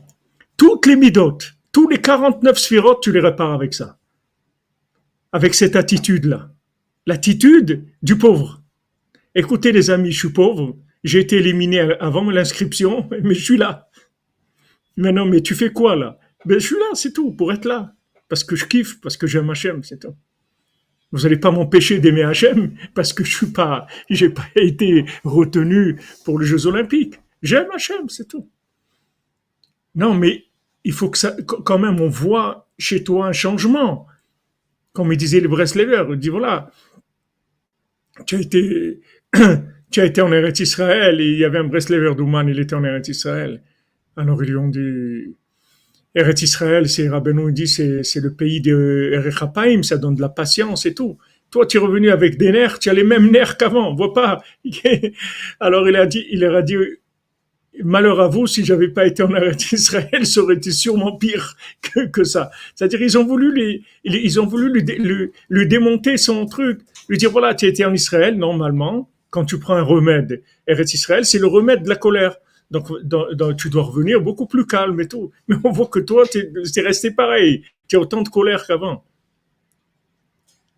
toutes les midot, tous les 49 sphirotes, tu les répares avec ça. Avec cette attitude-là. L'attitude du pauvre. Écoutez les amis, je suis pauvre, j'ai été éliminé avant l'inscription, mais je suis là. Mais non, mais tu fais quoi là? Ben je suis là, c'est tout, pour être là. Parce que je kiffe, parce que j'aime Hachem, c'est tout. Vous n'allez pas m'empêcher d'aimer Hachem parce que je suis pas, j'ai pas été retenu pour les Jeux Olympiques. J'aime Hachem, c'est tout. Non, mais il faut que quand même, on voit chez toi un changement. Comme il disait le Breslever, il dit voilà, tu as été, tu as été en Eretz Israël, et il y avait un Breslever d'Ouman, il était en Eretz Israël. Alors ils lui ont dit, Eretz Israël, c'est Rabbeinu dit, c'est, le pays de Erechapaim, ça donne de la patience et tout. Toi, tu es revenu avec des nerfs, tu as les mêmes nerfs qu'avant, vois pas. Alors il a dit, il leur a dit, malheur à vous, si j'avais pas été en Eretz Israël, ça aurait été sûrement pire que, que ça. C'est-à-dire, ils ont voulu lui, ils ont voulu démonter son truc, lui dire voilà, tu étais en Israël, normalement, quand tu prends un remède, Eretz Israël, c'est le remède de la colère. Donc, tu dois revenir beaucoup plus calme et tout. Mais on voit que toi, tu es, resté pareil. Tu as autant de colère qu'avant.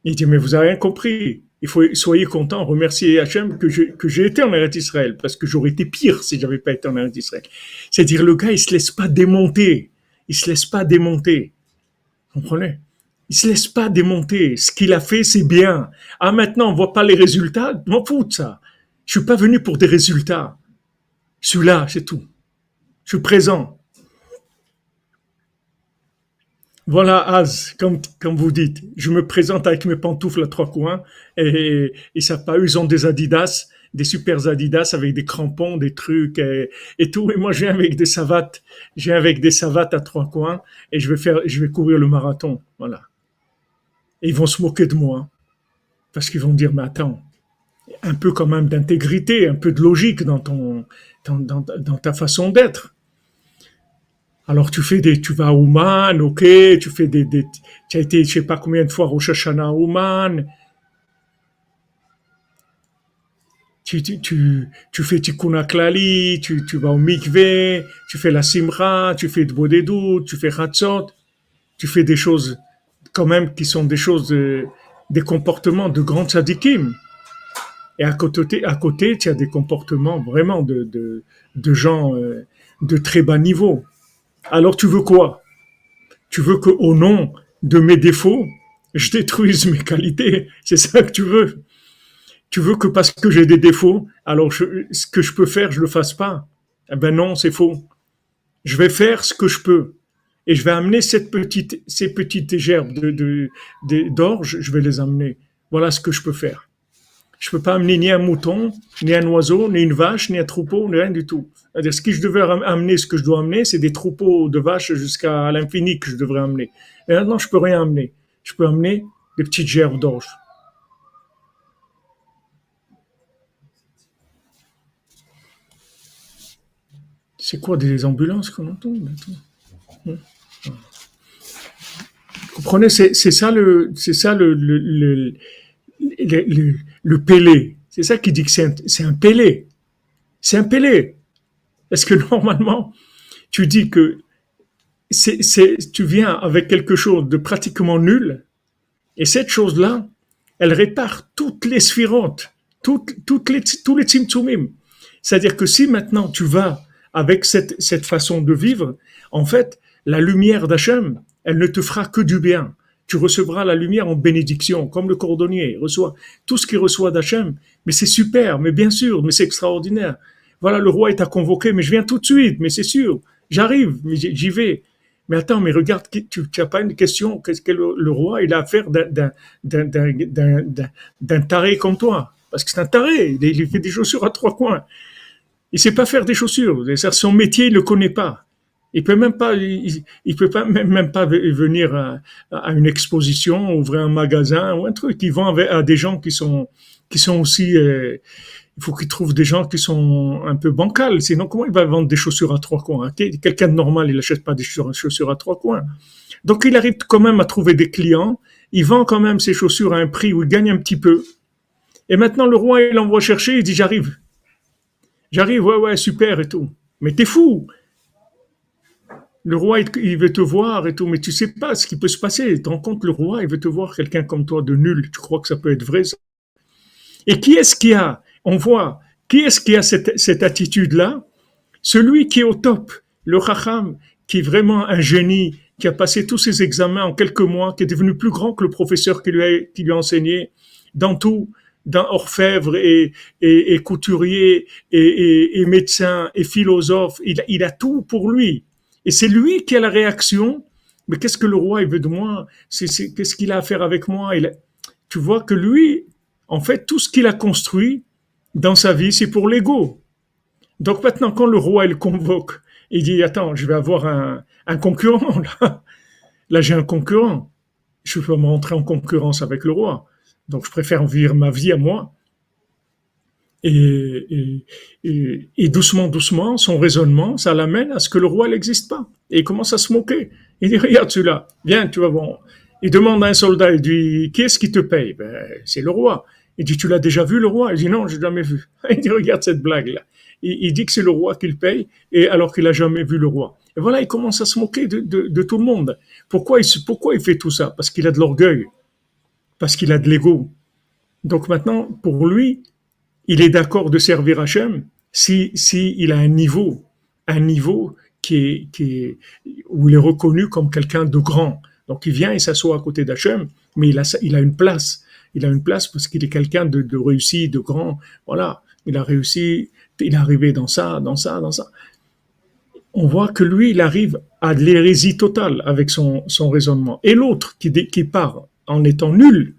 Il dit, mais vous avez rien compris. Il faut soyez content, remercier Hachem que j'ai que j'ai été en Eretz Israël, parce que j'aurais été pire si j'avais pas été en Eretz Israël. C'est-à-dire, le gars, il se laisse pas démonter. Il se laisse pas démonter. Vous comprenez? Il se laisse pas démonter. Ce qu'il a fait, c'est bien. Ah, maintenant, on voit pas les résultats. M'en fous de ça. Je suis pas venu pour des résultats. Je suis là, c'est tout. Je suis présent. Voilà, Az, comme, vous dites, je me présente avec mes pantoufles à trois coins et, et ça pas, ils ont des Adidas, des super Adidas avec des crampons, des trucs et, tout. Et moi, je viens avec des savates, je viens avec des savates à trois coins et je vais faire, je vais courir le marathon. Voilà. Et ils vont se moquer de moi parce qu'ils vont dire, mais attends, un peu quand même d'intégrité, un peu de logique dans ton, dans, ta façon d'être. Alors tu fais des, tu vas à Ouman, ok, tu fais des, des, tu as été je sais pas combien de fois au Hashanah à Ouman. Tu, tu, tu, tu fais Tikkun Klali, tu, tu vas au Mikveh, tu fais la Simra, tu fais Bodedou, tu fais Hatzot, tu fais des choses quand même qui sont des choses, des comportements de grands tzadikim. Et à côté, à côté, tu as des comportements vraiment de, gens euh, de très bas niveau. Alors tu veux quoi? Tu veux que au nom de mes défauts, je détruise mes qualités? C'est ça que tu veux? Tu veux que parce que j'ai des défauts, alors ce que je peux faire, je le fasse pas? Eh ben non, c'est faux. Je vais faire ce que je peux. Et je vais amener cette petite, ces petites gerbes de, d'orge, je vais les amener. Voilà ce que je peux faire. Je peux pas amener ni un mouton, ni un oiseau, ni une vache, ni un troupeau, ni rien du tout. C'est-à-dire, ce que je devais amener, ce que je dois amener, c'est des troupeaux de vaches jusqu'à l'infini que je devrais amener. Et maintenant, je peux rien amener. Je peux amener des petites gerbes d'orge. C'est quoi des ambulances qu'on entend? Vous comprenez, c'est ça le, c'est ça le, le le, le, Pélé. C'est ça qui dit que c'est un, Pélé. C'est un Pélé. Parce que normalement, tu dis que tu viens avec quelque chose de pratiquement nul, et cette chose-là, elle répare toutes les sphirotes, toutes, toutes les, tous les tzimtzumim. C'est-à-dire que si maintenant tu vas avec cette, cette façon de vivre, en fait, la lumière d'Hachem, elle ne te fera que du bien tu recevras la lumière en bénédiction, comme le cordonnier reçoit tout ce qu'il reçoit d'Hachem. Mais c'est super, mais bien sûr, mais c'est extraordinaire. Voilà, le roi est à convoquer, mais je viens tout de suite, mais c'est sûr, j'arrive, mais j'y vais. Mais attends, mais regarde, tu n'as pas une question, qu'est-ce que le, roi, il a affaire d'un taré comme toi? Parce que c'est un taré, il, fait des chaussures à trois coins. Il sait pas faire des chaussures, son métier, il le connaît pas. Il peut même pas, il, peut pas même, pas venir à, une exposition, ouvrir un magasin ou un truc. Il vend à des gens qui sont qui sont aussi. Euh, il faut qu'il trouve des gens qui sont un peu bancals. Sinon, comment il va vendre des chaussures à trois coins? Quelqu'un de normal, il n'achète pas des chaussures à trois coins. Donc, il arrive quand même à trouver des clients. Il vend quand même ses chaussures à un prix où il gagne un petit peu. Et maintenant, le roi, il l'envoie chercher. Il dit j'arrive, j'arrive, ouais, ouais, super et tout. Mais t'es fou le roi, il veut te voir et tout, mais tu sais pas ce qui peut se passer. Tu te rends compte, le roi, il veut te voir quelqu'un comme toi de nul. Tu crois que ça peut être vrai, ça? Et qui est-ce qui a, on voit, qui est-ce qui a cette, cette attitude-là? Celui qui est au top, le racham, qui est vraiment un génie, qui a passé tous ses examens en quelques mois, qui est devenu plus grand que le professeur qui lui a, qui lui a enseigné dans tout, dans orfèvre et, et, couturier et, et, médecin et philosophe. Il, il a tout pour lui Et c'est lui qui a la réaction. Mais qu'est-ce que le roi il veut de moi? Qu'est-ce qu'il a à faire avec moi? Tu vois que lui, en fait, tout ce qu'il a construit dans sa vie, c'est pour l'ego. Donc maintenant, quand le roi il convoque, il dit attends, je vais avoir un, un concurrent là. Là, j'ai un concurrent. Je peux me rentrer en concurrence avec le roi. Donc, je préfère vivre ma vie à moi. Et, et, doucement, doucement, son raisonnement, ça l'amène à ce que le roi n'existe pas. Et il commence à se moquer. Il dit, regarde celui-là, viens, tu vas voir. Il demande à un soldat, il dit, qui est-ce qui te paye? Ben, C'est le roi. Il dit, tu l'as déjà vu le roi? Il dit, non, je l'ai jamais vu. Il dit, regarde cette blague-là. Il, dit que c'est le roi qui le paye, et alors qu'il a jamais vu le roi. Et voilà, il commence à se moquer de, de, de tout le monde. Pourquoi il, pourquoi il fait tout ça? Parce qu'il a de l'orgueil, parce qu'il a de l'ego. Donc maintenant, pour lui, il est d'accord de servir Hachem si, si il a un niveau, un niveau qui est, qui où il est reconnu comme quelqu'un de grand. Donc il vient et s'assoit à côté d'Hachem, mais il a, il a une place. Il a une place parce qu'il est quelqu'un de, de réussi, de grand. Voilà, il a réussi, il est arrivé dans ça, dans ça, dans ça. On voit que lui, il arrive à l'hérésie totale avec son, son raisonnement. Et l'autre qui, qui part en étant nul,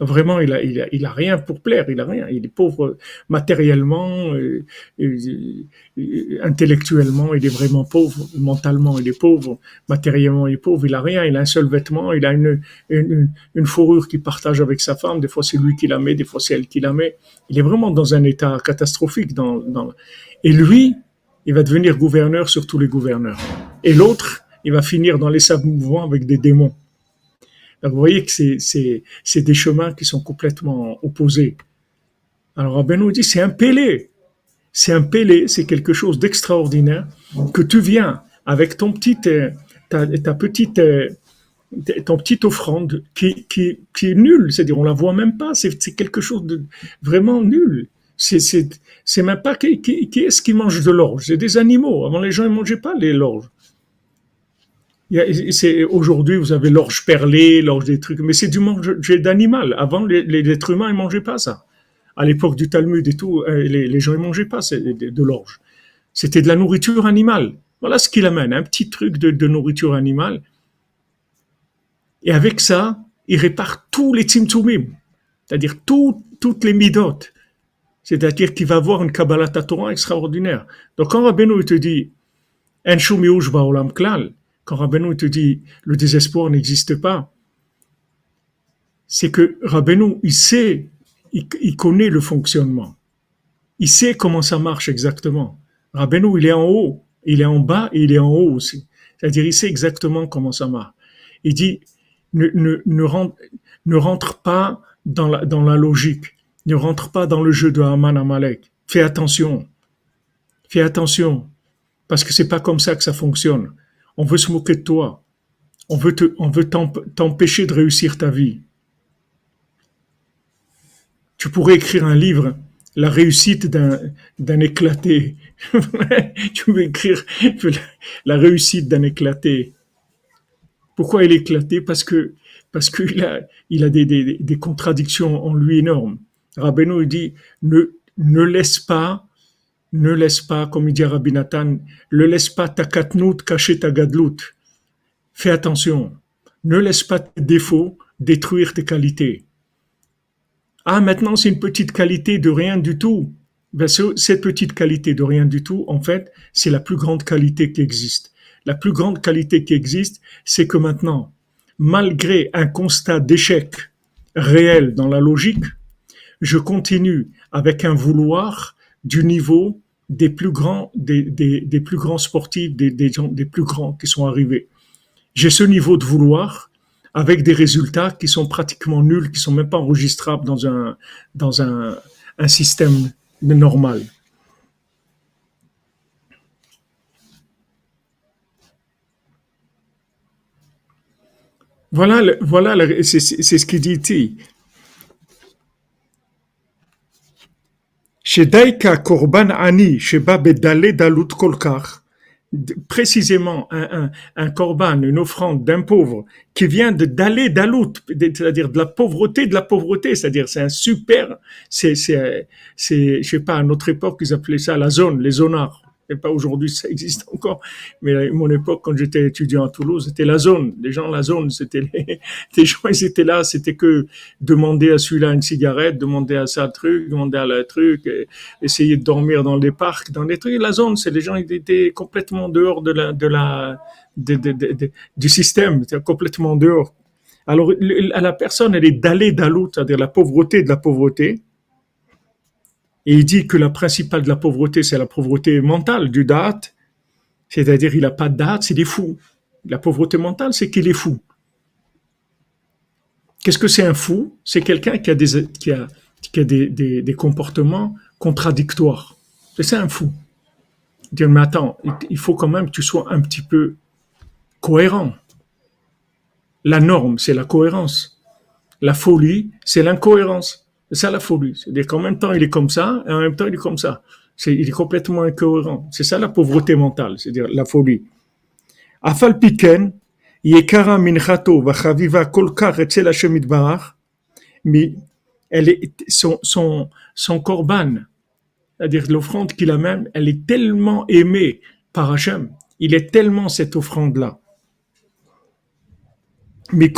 Vraiment, il a, il a, il a rien pour plaire, il a rien. Il est pauvre matériellement, euh, euh, intellectuellement, il est vraiment pauvre. Mentalement, il est pauvre. Matériellement, il est pauvre. Il a rien. Il a un seul vêtement. Il a une, une, une fourrure qu'il partage avec sa femme. Des fois, c'est lui qui la met. Des fois, c'est elle qui la met. Il est vraiment dans un état catastrophique. Dans, dans... Et lui, il va devenir gouverneur sur tous les gouverneurs. Et l'autre, il va finir dans les sables mouvants avec des démons vous voyez que c'est des chemins qui sont complètement opposés. Alors nous dit c'est un pélé. C'est un pélé, c'est quelque chose d'extraordinaire que tu viens avec ton petit, euh, ta, ta petite, euh, ton petite offrande qui, qui, qui est nulle. C'est-à-dire, on la voit même pas. C'est quelque chose de vraiment nul. C'est même pas qui, qui, qui est-ce qui mange de l'orge? C'est des animaux. Avant, les gens ne mangeaient pas les l'orge. Aujourd'hui, vous avez l'orge perlée, l'orge des trucs, mais c'est du manger d'animal. Avant, les, les, êtres humains, ils mangeaient pas ça. À l'époque du Talmud et tout, euh, les, les gens, ils mangeaient pas de, de l'orge. C'était de la nourriture animale. Voilà ce qu'il amène, un petit truc de, de, nourriture animale. Et avec ça, il répare tous les tzimtzumim, c'est-à-dire toutes les midot. C'est-à-dire qu'il va avoir une Kabbalah Torah extraordinaire. Donc quand Rabbeinu te dit, En olam klal, quand Rabbeinu te dit le désespoir n'existe pas, c'est que Rabbeinu, il sait, il, connaît le fonctionnement. Il sait comment ça marche exactement. Rabbeinu, il est en haut, il est en bas et il est en haut aussi. C'est-à-dire, il sait exactement comment ça marche. Il dit, ne, rentre, pas dans la, dans la logique. Ne rentre pas dans le jeu de Haman Amalek. Fais attention. Fais attention. Parce que c'est pas comme ça que ça fonctionne on veut se moquer de toi, on veut t'empêcher de réussir ta vie. Tu pourrais écrire un livre, la réussite d'un, éclaté. tu veux écrire la réussite d'un éclaté. Pourquoi il est éclaté? Parce que qu'il a, il a des, contradictions en lui énormes. Rabbeinu dit ne laisse pas ne laisse pas, comme il dit Rabbi Nathan, ne laisse pas ta katnout cacher ta gadlout. Fais attention. Ne laisse pas tes défauts détruire tes qualités. Ah, maintenant c'est une petite qualité de rien du tout. Ben, cette petite qualité de rien du tout, en fait, c'est la plus grande qualité qui existe. La plus grande qualité qui existe, c'est que maintenant, malgré un constat d'échec réel dans la logique, je continue avec un vouloir du niveau des plus grands, des, des, plus grands sportifs, des, des, gens, des plus grands qui sont arrivés. J'ai ce niveau de vouloir avec des résultats qui sont pratiquement nuls, qui sont même pas enregistrables dans un, dans un, un système normal. Voilà, voilà, c'est ce qu'il dit. Ani sheba bedale dalut kolkar. Précisément, un, un, un une offrande d'un pauvre qui vient de d'aller dalut, c'est-à-dire de la pauvreté, de la pauvreté, c'est-à-dire c'est un super, c'est, c'est, c'est, je sais pas, à notre époque, ils appelaient ça la zone, les zonards. Et pas aujourd'hui, ça existe encore. Mais à mon époque, quand j'étais étudiant à Toulouse, c'était la zone. Les gens, la zone, c'était les, les gens, ils étaient là, c'était que demander à celui-là une cigarette, demander à ça un truc, demander à la truc, essayer de dormir dans les parcs, dans les trucs. La zone, c'est les gens, ils étaient complètement dehors de la, de la, du système, complètement dehors. Alors, la personne, elle est d'aller d'alout, c'est-à-dire la pauvreté de la pauvreté. Et il dit que la principale de la pauvreté, c'est la pauvreté mentale du date. C'est-à-dire, il n'a pas de date, c'est des fous. La pauvreté mentale, c'est qu'il est fou. Qu'est-ce que c'est un fou? C'est quelqu'un qui a, des, comportements contradictoires. C'est ça un fou. Dire, mais attends, il faut quand même que tu sois un petit peu cohérent. La norme, c'est la cohérence. La folie, c'est l'incohérence. C'est ça la folie. C'est-à-dire qu'en même temps, il est comme ça, et en même temps, il est comme ça. C'est, il est complètement incohérent. C'est ça la pauvreté mentale, c'est-à-dire la folie. Afal piken, yekara minchato vachaviva kolkar etzel Hashem mais elle est, son, son, son c'est-à-dire l'offrande qu'il amène, elle est tellement aimée par Hachem. Il est tellement cette offrande-là. Mais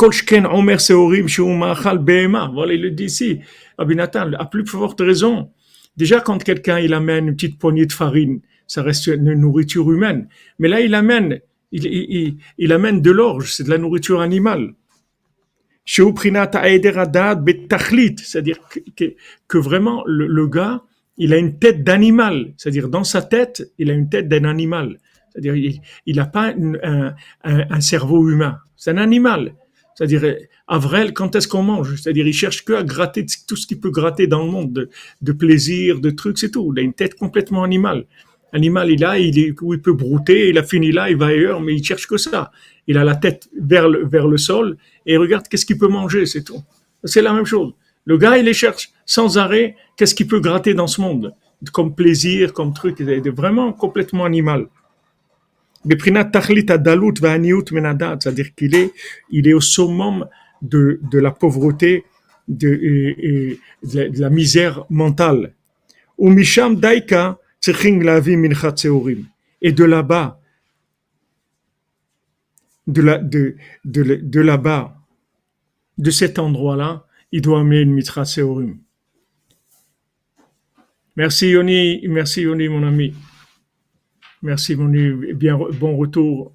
Omer Seorim Voilà, il le dit ici. Abinatan, à plus forte raison. Déjà, quand quelqu'un il amène une petite poignée de farine, ça reste une nourriture humaine. Mais là, il amène, il, il, amène de l'orge, c'est de la nourriture animale. C'est-à-dire que, que, que, vraiment, le, gars, il a une tête d'animal. C'est-à-dire, dans sa tête, il a une tête d'un animal. C'est-à-dire, il n'a pas un, un, un cerveau humain. C'est un animal. C'est-à-dire, Avrel, quand est-ce qu'on mange? C'est-à-dire, il cherche que à gratter tout ce qu'il peut gratter dans le monde, de, plaisir, de trucs, c'est tout. Il a une tête complètement animale. Animal, il a, il est, où il peut brouter, il a fini là, il va ailleurs, mais il cherche que ça. Il a la tête vers le, vers le sol et il regarde qu'est-ce qu'il peut manger, c'est tout. C'est la même chose. Le gars, il les cherche sans arrêt, qu'est-ce qu'il peut gratter dans ce monde, comme plaisir, comme truc, il est vraiment complètement animal c'est-à-dire qu'il est, il est au summum de, de la pauvreté, de, et, de, de, la misère mentale. Et de là-bas, de, la, de, de, de là-bas, de cet endroit-là, il doit amener une mitra seorim. Merci Yoni, merci Yoni mon ami. Merci, mon bien, bon retour.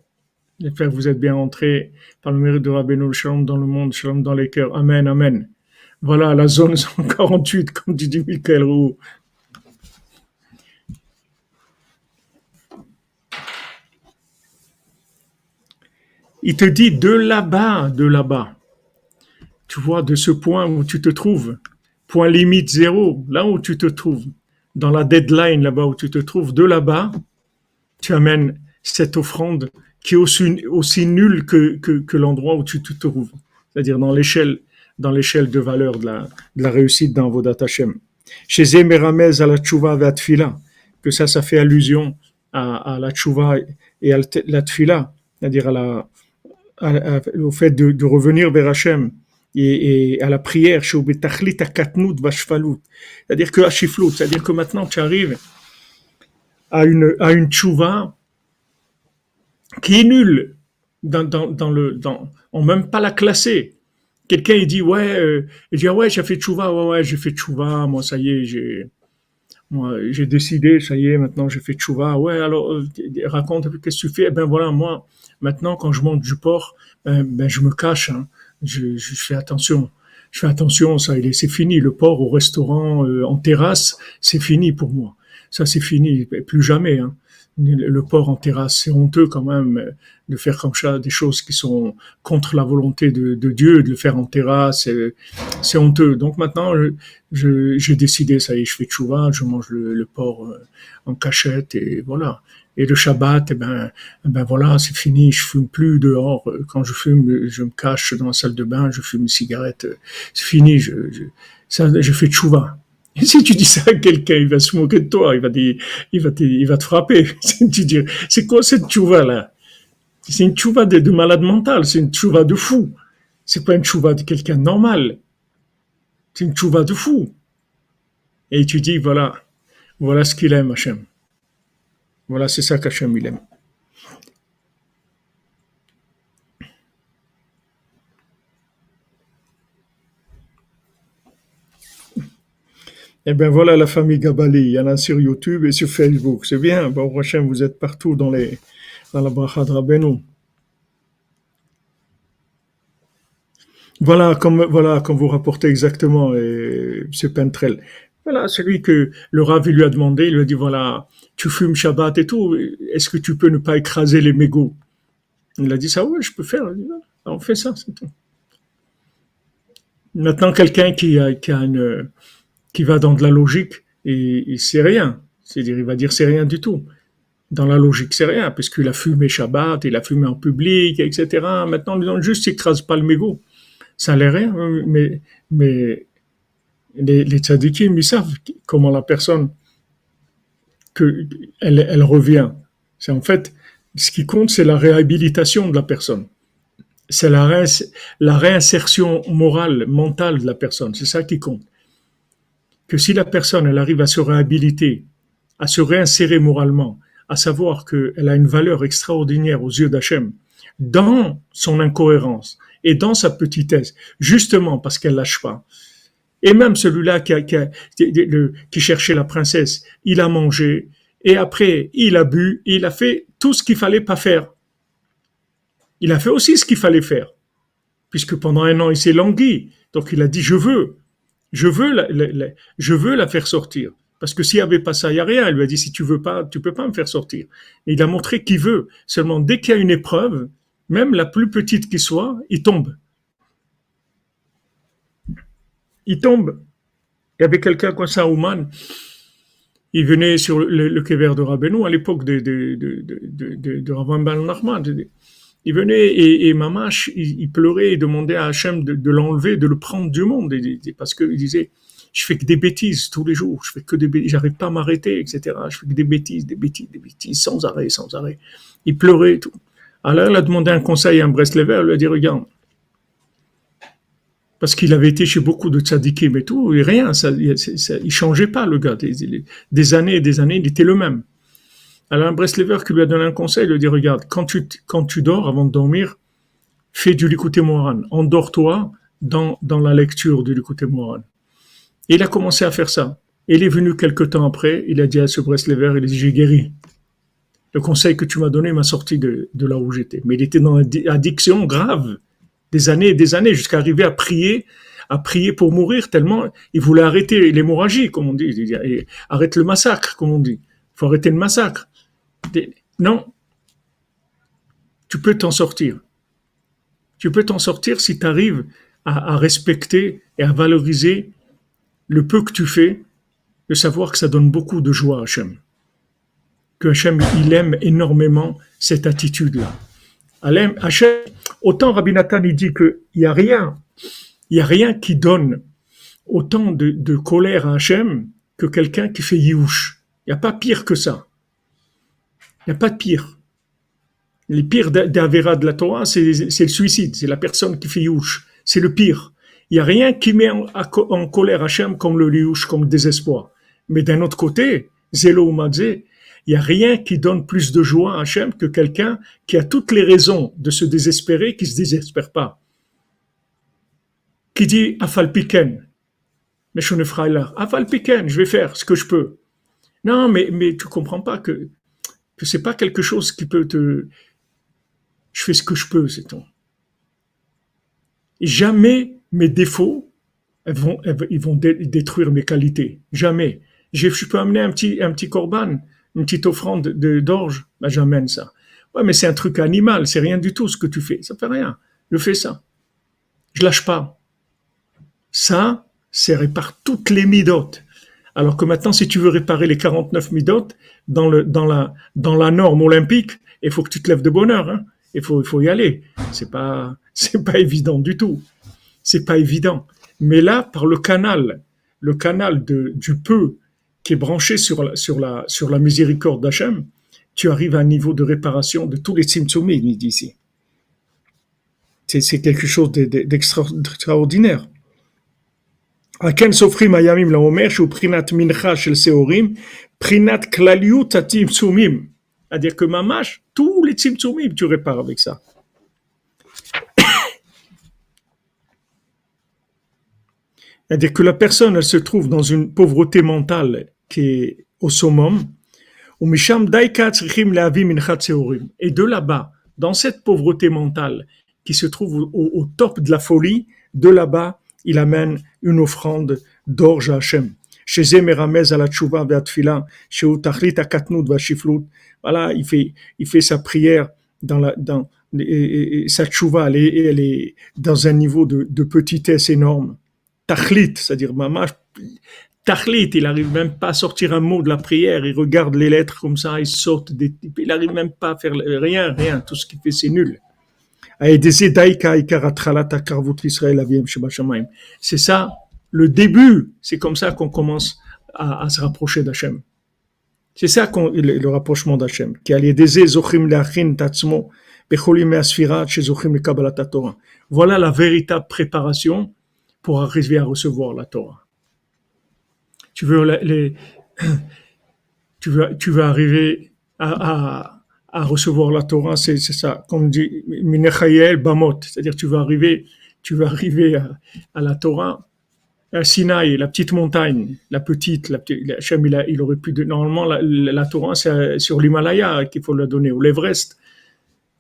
J'espère que vous êtes bien entré par le mérite de Rabbeinu, shalom dans le monde, shalom dans les cœurs. Amen, amen. Voilà, la zone 148, comme dit Michael Roux. Il te dit de là-bas, de là-bas. Tu vois, de ce point où tu te trouves, point limite zéro, là où tu te trouves, dans la deadline là-bas où tu te trouves, de là-bas, tu amènes cette offrande qui est aussi, nulle que, l'endroit où tu te trouves, c'est-à-dire dans l'échelle dans l'échelle de valeur de la, réussite dans vos Hashem. Chez Emeramez à la tchouva et à tfila, que ça, ça fait allusion à, à la tchouva et à la tfila, c'est-à-dire à à, au fait de, revenir vers Hachem et, à la prière, c'est-à-dire que à c'est-à-dire que maintenant tu arrives à une, à une tchouva qui est nulle dans, dans, dans le, dans, on même pas la classer. Quelqu'un, il dit, ouais, euh, il dit, ah ouais, j'ai fait tchouva, ouais, ouais, j'ai fait tchouva, moi, ça y est, j'ai, moi, j'ai décidé, ça y est, maintenant, j'ai fait tchouva, ouais, alors, euh, raconte, qu'est-ce que tu fais? Eh ben, voilà, moi, maintenant, quand je monte du port, ben, ben je me cache, hein. je, fais attention. Je fais attention, ça, c'est fini. Le port au restaurant, euh, en terrasse, c'est fini pour moi ça c'est fini, plus jamais. Hein. Le port en terrasse, c'est honteux quand même euh, de faire comme ça des choses qui sont contre la volonté de, Dieu, de le faire en terrasse, c'est honteux. Donc maintenant, j'ai décidé, ça y est, je fais tchouva, je mange le, porc euh, en cachette et voilà. Et le Shabbat, eh ben, eh ben voilà, c'est fini. Je fume plus dehors. Quand je fume, je me cache dans la salle de bain, je fume une cigarette. C'est fini. Je, je, ça, je fais tchouva. Si tu dis ça à quelqu'un, il va se moquer de toi, il va, dire, il va, te, frapper. tu dis, c'est quoi cette chouva là? C'est une chouva de, de, malade mental, c'est une chouva de fou. C'est pas une chouva de quelqu'un normal. C'est une chouva de fou. Et tu dis, voilà, voilà ce qu'il aime, Hachem. Voilà, c'est ça qu'Hachem il aime. Eh bien voilà la famille Gabali, il y en a sur YouTube et sur Facebook. C'est bien, bon prochain, vous êtes partout dans, les, dans la bracha de. Voilà, comme, voilà, comme vous rapportez exactement, ce Pentrel. Voilà, celui que le Rav lui a demandé, il lui a dit, voilà, tu fumes Shabbat et tout, est-ce que tu peux ne pas écraser les mégots? Il a dit ça, oui, je peux faire. on fait ça, c'est tout. Maintenant, quelqu'un qui a, qui a une, qui va dans de la logique, et, et c'est rien. C'est-à-dire, il va dire c'est rien du tout. Dans la logique, c'est rien, puisqu'il a fumé Shabbat, il a fumé en public, etc. Maintenant, il juste, il écrase pas le mégot. Ça l'air rien, mais, mais les, les ils savent comment la personne, que elle, elle revient. C'est en fait, ce qui compte, c'est la réhabilitation de la personne. C'est la, la réinsertion morale, mentale de la personne. C'est ça qui compte que si la personne elle arrive à se réhabiliter, à se réinsérer moralement, à savoir qu'elle a une valeur extraordinaire aux yeux d'Hachem, dans son incohérence et dans sa petitesse, justement parce qu'elle lâche pas. Et même celui-là qui, qui cherchait la princesse, il a mangé, et après il a bu, il a fait tout ce qu'il fallait pas faire. Il a fait aussi ce qu'il fallait faire, puisque pendant un an il s'est langui, donc il a dit je veux, je veux la, faire sortir. Parce que s'il n'y avait pas ça, il n'y a rien. Elle lui a dit, si tu veux pas, tu peux pas me faire sortir. Il a montré qu'il veut. Seulement, dès qu'il y a une épreuve, même la plus petite qui soit, il tombe. Il tombe. Il y avait quelqu'un comme ça, Ouman, il venait sur le, le quai de Rabbeinu à l'époque de, de, de, de, de, de il venait et, et il, pleurait et demandait à Hachem de, l'enlever, de le prendre du monde, parce qu'il disait, je fais que des bêtises tous les jours, je fais que des bêtises, j'arrive pas à m'arrêter, etc. Je fais que des bêtises, des bêtises, des bêtises, sans arrêt, sans arrêt. Il pleurait et tout. Alors il a demandé un conseil à un Breslever, il lui a dit, regarde, parce qu'il avait été chez beaucoup de tzadikim et tout, et rien, ça, il changeait pas le gars. Des années et des années, il était le même. Alors un Breslever qui lui a donné un conseil, lui dit, regarde, quand tu, quand tu dors, avant de dormir, fais du Likuté Moran. Endors-toi dans, dans la lecture du Likuté. Et il a commencé à faire ça. Et il est venu quelque temps après, il a dit à ce Breslever, il a dit, j'ai guéri. Le conseil que tu m'as donné m'a sorti de, de là où j'étais. Mais il était dans une addiction grave, des années et des années, jusqu'à arriver à prier, à prier pour mourir tellement il voulait arrêter l'hémorragie, comme on dit, arrête le massacre, comme on dit. Faut arrêter le massacre. Non. Tu peux t'en sortir. Tu peux t'en sortir si tu arrives à, respecter et à valoriser le peu que tu fais, de savoir que ça donne beaucoup de joie à Hachem. Que Hachem, il aime énormément cette attitude-là. Hachem, autant Rabbi Nathan, dit qu'il n'y a rien, il a rien qui donne autant de, colère à Hachem que quelqu'un qui fait yiouch. Il n'y a pas pire que ça. Il n'y a pas de pire. Les pires d'Avera de la Torah, c'est le suicide, c'est la personne qui fait youch. C'est le pire. Il n'y a rien qui met en, colère Hachem comme le youch, comme le désespoir. Mais d'un autre côté, Zélo il n'y a rien qui donne plus de joie à Hachem que quelqu'un qui a toutes les raisons de se désespérer, qui se désespère pas. Qui dit Afalpiken, mais je ne ferai là. Afalpiken, je vais faire ce que je peux. Non, mais, mais tu comprends pas que que c'est pas quelque chose qui peut te. Je fais ce que je peux, c'est tout. jamais mes défauts vont, ils vont détruire mes qualités. Jamais. Je, peux amener un petit, un petit corban, une petite offrande d'orge, ben j'amène ça. Ouais, mais c'est un truc animal, c'est rien du tout ce que tu fais. Ça fait rien. Je fais ça. Je lâche pas. Ça, c'est répare toutes les midotes. Alors que maintenant, si tu veux réparer les 49 midotes dans, dans, la, norme olympique, il faut que tu te lèves de bonne heure. Hein. Il, faut, y aller. C'est pas, pas évident du tout. C'est pas évident. Mais là, par le canal, le canal du peu qui est branché sur la, miséricorde d'Hachem, tu arrives à un niveau de réparation de tous les dit d'ici. C'est quelque chose d'extraordinaire. Shu prinat mincha shel seorim, prinat klaliut atim sumim. C'est-à-dire que mamash, tous les tzimtzumim, tu répares avec ça. C'est-à-dire que la personne, elle se trouve dans une pauvreté mentale qui est au summum. Et de là-bas, dans cette pauvreté mentale qui se trouve au, top de la folie, de là-bas, il amène une offrande d'orge à Hachem. Chez Meramez à la tchouva chez Utachlit Voilà, il fait, il fait sa prière dans la, dans, sa tchouva, elle est, elle est dans un niveau de, de petitesse énorme tachlit, c'est-à-dire mamash, tachlit, il n'arrive même pas à sortir un mot de la prière, il regarde les lettres comme ça, il saute des il n'arrive même pas à faire rien, rien, tout ce qu'il fait c'est nul. C'est ça, le début, c'est comme ça qu'on commence à, se rapprocher d'Hachem. C'est ça le, le, rapprochement d'Hachem. Voilà la véritable préparation pour arriver à recevoir la Torah. Tu veux, les, tu veux, tu veux arriver à, à, recevoir la Torah, c'est ça, comme dit Minechayel Bamot, c'est-à-dire tu veux arriver, tu veux arriver à, la Torah, à Sinaï, la petite montagne, la petite, la petite, il, il aurait pu, normalement la, la Torah c'est sur l'Himalaya qu'il faut la donner, ou l'Everest.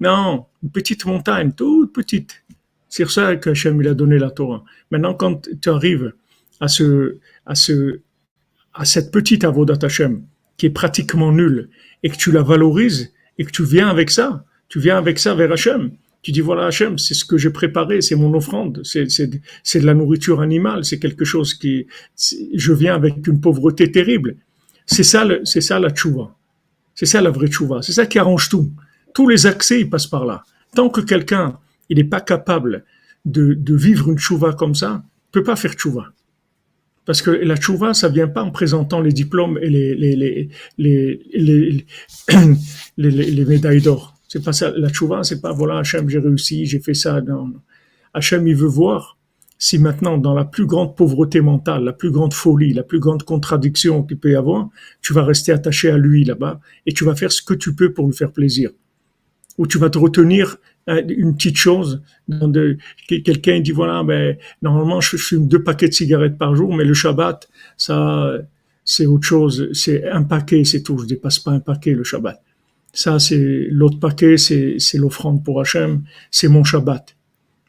Non, une petite montagne, toute petite. C'est ça qu'Hachem il a donné la Torah. Maintenant, quand tu arrives à ce, à ce, à cette petite avodat Hashem qui est pratiquement nulle et que tu la valorises et que tu viens avec ça, tu viens avec ça vers Hachem. Tu dis voilà Hachem, c'est ce que j'ai préparé, c'est mon offrande, c'est, de la nourriture animale, c'est quelque chose qui, je viens avec une pauvreté terrible. C'est ça, c'est ça la tchouva. C'est ça la vraie tchouva. C'est ça qui arrange tout. Tous les accès, ils passent par là. Tant que quelqu'un il n'est pas capable de, de, vivre une chouva comme ça, il peut pas faire chouva. Parce que la chouva, ça vient pas en présentant les diplômes et les, les, les, les, les, les médailles d'or. C'est pas ça. La chouva, c'est pas voilà, Hachem, j'ai réussi, j'ai fait ça. Non. Hachem, il veut voir si maintenant, dans la plus grande pauvreté mentale, la plus grande folie, la plus grande contradiction qu'il peut y avoir, tu vas rester attaché à lui là-bas et tu vas faire ce que tu peux pour lui faire plaisir. Ou tu vas te retenir une petite chose. Quelqu'un dit voilà, ben normalement je fume deux paquets de cigarettes par jour, mais le Shabbat, ça c'est autre chose. C'est un paquet, c'est tout. Je dépasse pas un paquet le Shabbat. Ça c'est l'autre paquet, c'est l'offrande pour Hachem, c'est mon Shabbat.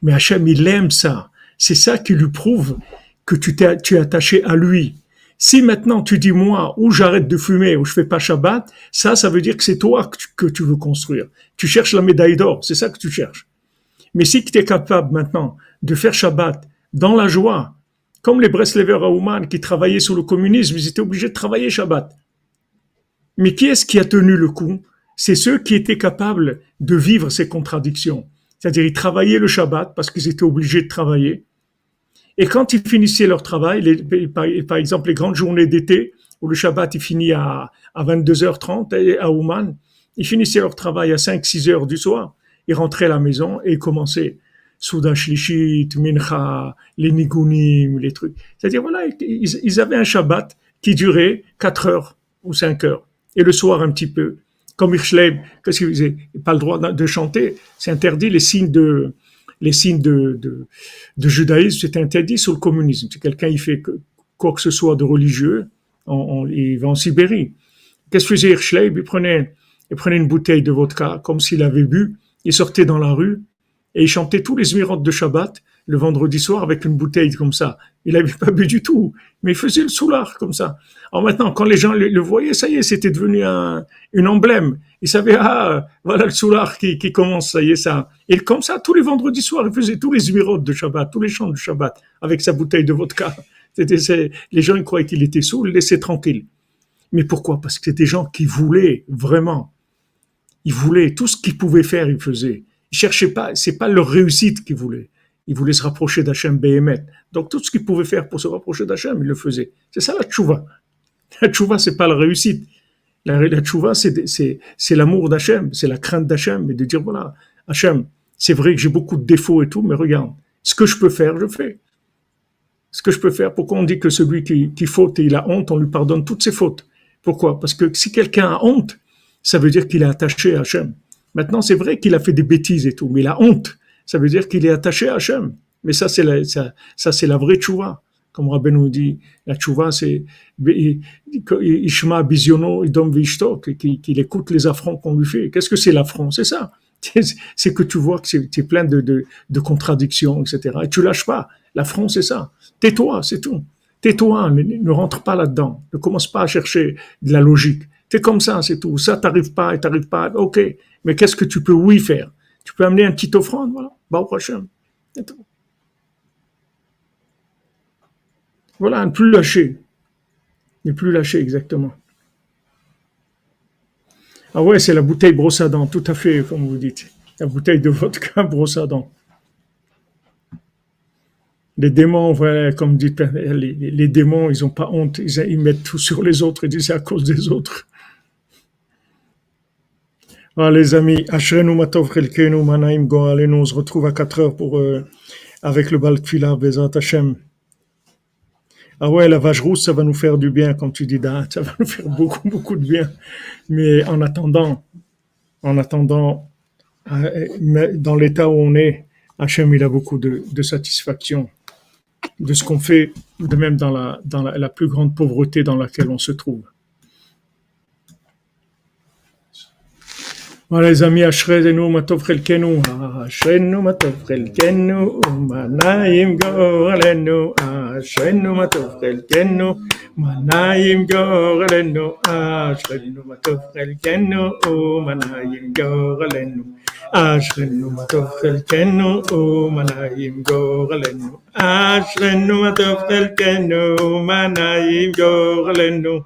Mais Hachem il aime ça. C'est ça qui lui prouve que tu t'es tu es attaché à lui. Si maintenant tu dis moi, ou j'arrête de fumer, ou je fais pas Shabbat, ça, ça veut dire que c'est toi que tu, veux construire. Tu cherches la médaille d'or, c'est ça que tu cherches. Mais si tu es capable maintenant de faire Shabbat dans la joie, comme les Breslever à Ouman qui travaillaient sous le communisme, ils étaient obligés de travailler Shabbat. Mais qui est-ce qui a tenu le coup? C'est ceux qui étaient capables de vivre ces contradictions. C'est-à-dire, ils travaillaient le Shabbat parce qu'ils étaient obligés de travailler. Et quand ils finissaient leur travail, par, exemple les grandes journées d'été, où le Shabbat il finit à, à 22h30 à Ouman, ils finissaient leur travail à 5-6 heures du soir, ils rentraient à la maison et ils commençaient Souda Shlishit, Mincha, les Nigunim, les trucs. C'est-à-dire, voilà, ils, ils, avaient un Shabbat qui durait 4 heures ou 5 heures. Et le soir, un petit peu. Comme Hirschleib, qu'est-ce qu'il faisait? Pas le droit de chanter. C'est interdit les signes de, les signes de, judaïsme, c'est interdit sur le communisme. Si quelqu'un il fait quoi que ce soit de religieux, on, il va en Sibérie. Qu'est-ce que faisait Hirschleib? Il prenait une bouteille de vodka, comme s'il avait bu, il sortait dans la rue et il chantait tous les émirats de Shabbat le vendredi soir avec une bouteille comme ça. Il n'avait pas bu du tout, mais il faisait le soulard comme ça. Alors maintenant, quand les gens le, voyaient, ça y est, c'était devenu un, une emblème. Ils savaient, ah, voilà le soulard qui, commence, ça y est, ça. Et comme ça, tous les vendredis soirs, il faisait tous les émirats de Shabbat, tous les chants de Shabbat, avec sa bouteille de vodka. C'était, les gens ils croyaient qu'il était saoul, laissaient tranquille. Mais pourquoi? Parce que c'était des gens qui voulaient vraiment. Ils voulaient tout ce qu'ils pouvaient faire, ils faisaient. Ils cherchaient pas, c'est pas leur réussite qu'ils voulaient. Ils voulaient se rapprocher d'Hachem Behemet. Donc tout ce qu'ils pouvaient faire pour se rapprocher d'Hachem, ils le faisaient. C'est ça la tchouva. La tchouva, c'est pas la réussite. La, la tchouva, c'est l'amour d'Hachem, c'est la crainte d'Hachem, et de dire, voilà, Hachem, c'est vrai que j'ai beaucoup de défauts et tout, mais regarde, ce que je peux faire, je fais. Ce que je peux faire, pourquoi on dit que celui qui, qui faute et il a honte, on lui pardonne toutes ses fautes? Pourquoi? Parce que si quelqu'un a honte, ça veut dire qu'il est attaché à Hachem. Maintenant, c'est vrai qu'il a fait des bêtises et tout, mais la honte, ça veut dire qu'il est attaché à Hachem. Mais ça, c'est la, ça, ça c'est la vraie tchouva. Comme Rabbi nous dit, la tchouva, c'est Ishma Biziono Idom Vishtok, qu'il écoute les affronts qu'on lui fait. Qu'est-ce que c'est l'affront? C'est ça. C'est que tu vois que tu es plein de, de, de, contradictions, etc. Et tu lâches pas. L'affront, c'est ça. Tais-toi, c'est tout. Tais-toi, ne, ne rentre pas là-dedans. Ne commence pas à chercher de la logique. T'es comme ça, c'est tout. Ça, t'arrives pas et t'arrives pas. Ok. Mais qu'est-ce que tu peux, oui, faire? Tu peux amener un petit offrande, voilà. Bah, au prochain. Et. Voilà, ne plus lâcher. Ne plus lâcher, exactement. Ah ouais, c'est la bouteille brosse à dents, tout à fait, comme vous dites. La bouteille de vodka brosse à dents. Les démons, voilà, comme dit les, les démons, ils n'ont pas honte, ils, ils, mettent tout sur les autres, ils disent c'est à cause des autres. Voilà les amis, Ashrenu Matov Chelkenu Manaim Goalenu, on se retrouve à 4 heures pour, euh, avec le Balkfila Bezat Hashem. Ah ouais, la vache rousse, ça va nous faire du bien, comme tu dis, ça va nous faire beaucoup, beaucoup de bien. Mais en attendant, en attendant, euh, dans l'état où on est, Hachem, il a beaucoup de, satisfaction de ce qu'on fait, de même dans la, dans la plus grande pauvreté dans laquelle on se trouve. Voilà les amis, Ashrezenu Matov Chelkenu, Ashrenu Matov Chelkenu, Manaim Gorelenu, Ashrenu Matov Chelkenu, Manaim Gorelenu, Ashrenu Matov Chelkenu, Manaim Gorelenu, Ashrenu Matov Chelkenu, Manaim Gorelenu, Ashrenu Matov Chelkenu, Manaim Gorelenu,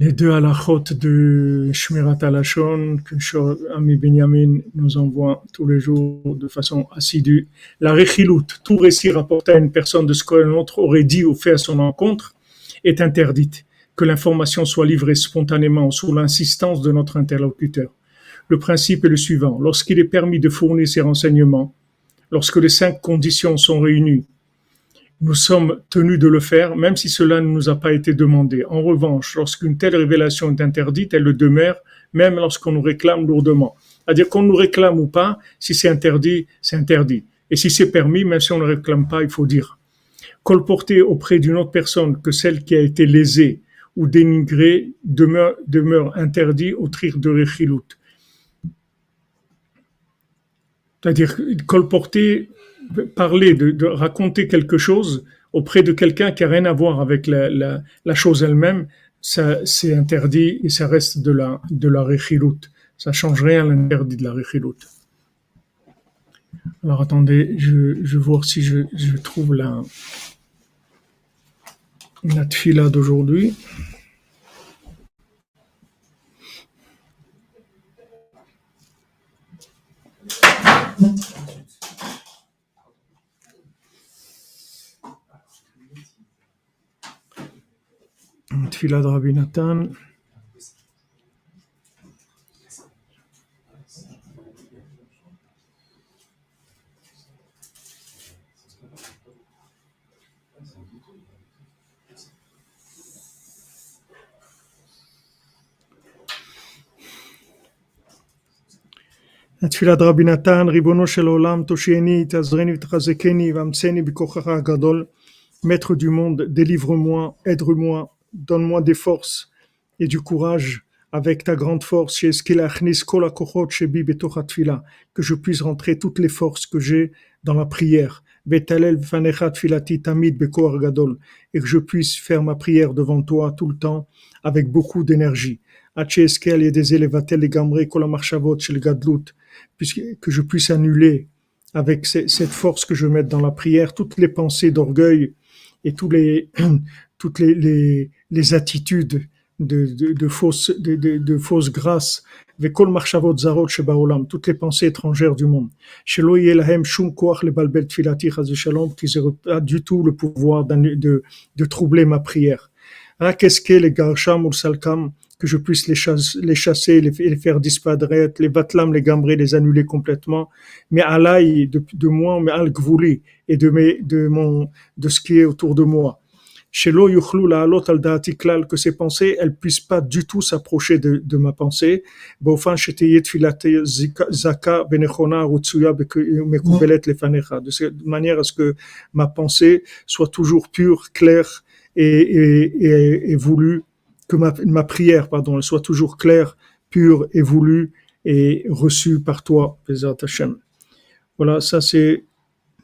les deux halachot de Shmirat Alashon que Ami Benjamin nous envoie tous les jours de façon assidue. La rechilut, tout récit rapporté à une personne de ce qu'un autre aurait dit ou fait à son encontre, est interdite. Que l'information soit livrée spontanément sous l'insistance de notre interlocuteur. Le principe est le suivant. Lorsqu'il est permis de fournir ces renseignements, lorsque les cinq conditions sont réunies, nous sommes tenus de le faire, même si cela ne nous a pas été demandé. En revanche, lorsqu'une telle révélation est interdite, elle le demeure, même lorsqu'on nous réclame lourdement. C'est-à-dire qu'on nous réclame ou pas, si c'est interdit, c'est interdit. Et si c'est permis, même si on ne réclame pas, il faut dire. Colporter auprès d'une autre personne que celle qui a été lésée ou dénigrée demeure, demeure interdit au trir de Rechilut. C'est-à-dire colporter parler, de, raconter quelque chose auprès de quelqu'un qui a rien à voir avec la, chose elle-même, ça c'est interdit et ça reste de la de la rechilut. Ça change rien l'interdit de la rechilut. Alors attendez, je, vais voir si je, je trouve la la tfila d'aujourd'hui. תפילה רבי נתן. התפילה רבי נתן, ריבונו של עולם, תושייני, תעזרני ותחזקני, ואמצני בכוחך הגדול, maître du monde, délivre-moi, aide-moi, donne-moi des forces et du courage avec ta grande force, que je puisse rentrer toutes les forces que j'ai dans la prière, et que je puisse faire ma prière devant toi tout le temps avec beaucoup d'énergie. Que je puisse annuler avec cette force que je mets dans la prière toutes les pensées d'orgueil et tous les, toutes les, les, les attitudes de, de, de fausses de, de, de fausses grâces toutes les pensées étrangères du monde. pas du tout le pouvoir de, de, troubler ma prière. Rakeske les garcham ou salkam, que je puisse les, chasse, les chasser, les, les, faire disparaître, les vatlam, les gambrer, les annuler complètement. Mais alaï de, de moi, mais al et de, mes, de, mon, de ce qui est autour de moi. Shelo yuchlu la alot al daati klal, que ces pensées, elles puissent pas du tout s'approcher de, de ma pensée. Zaka. De cette manière à ce que ma pensée soit toujours pure, claire et, et, et, et voulue que ma, ma, prière, pardon, elle soit toujours claire, pure et voulue et reçue par toi, Bezat Hashem. Voilà, ça c'est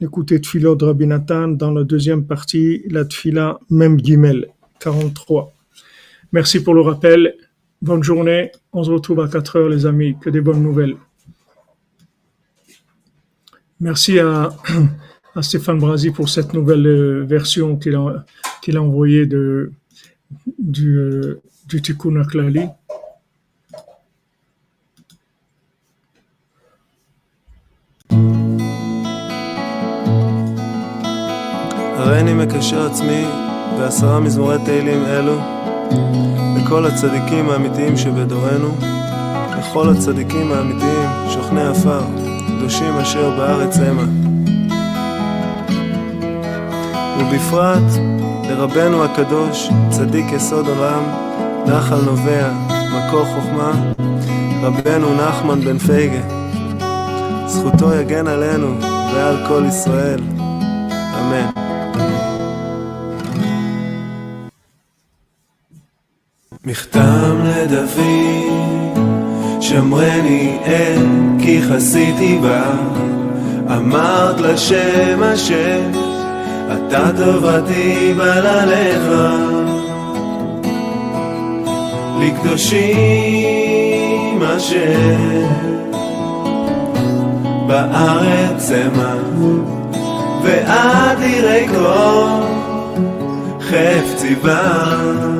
l'écouter Tfila de Rabbi Nathan dans la deuxième partie, la Tfila Mem Gimel, 43. Merci pour le rappel. Bonne journée. On se retrouve à 4 heures, les amis. Que des bonnes nouvelles. Merci à, Stéphane Brasi pour cette nouvelle version qu'il a, qu'il a envoyée de, du, euh, du Tikkun Aklali. הריני מקשר עצמי בעשרה מזמורי תהילים אלו לכל הצדיקים האמיתיים שבדורנו, לכל הצדיקים האמיתיים שוכני עפר, קדושים אשר בארץ המה. ובפרט לרבנו הקדוש, צדיק יסוד עולם, נחל נובע, מקור חוכמה, רבנו נחמן בן פייגה. זכותו יגן עלינו ועל כל ישראל. אמן. מכתם לדוד, שמרני אל כי חסיתי בה, אמרת לשם השם, אתה טובתי בלעליך. לקדושים אשר בארץ המה, ואדירי כל חפצי בה.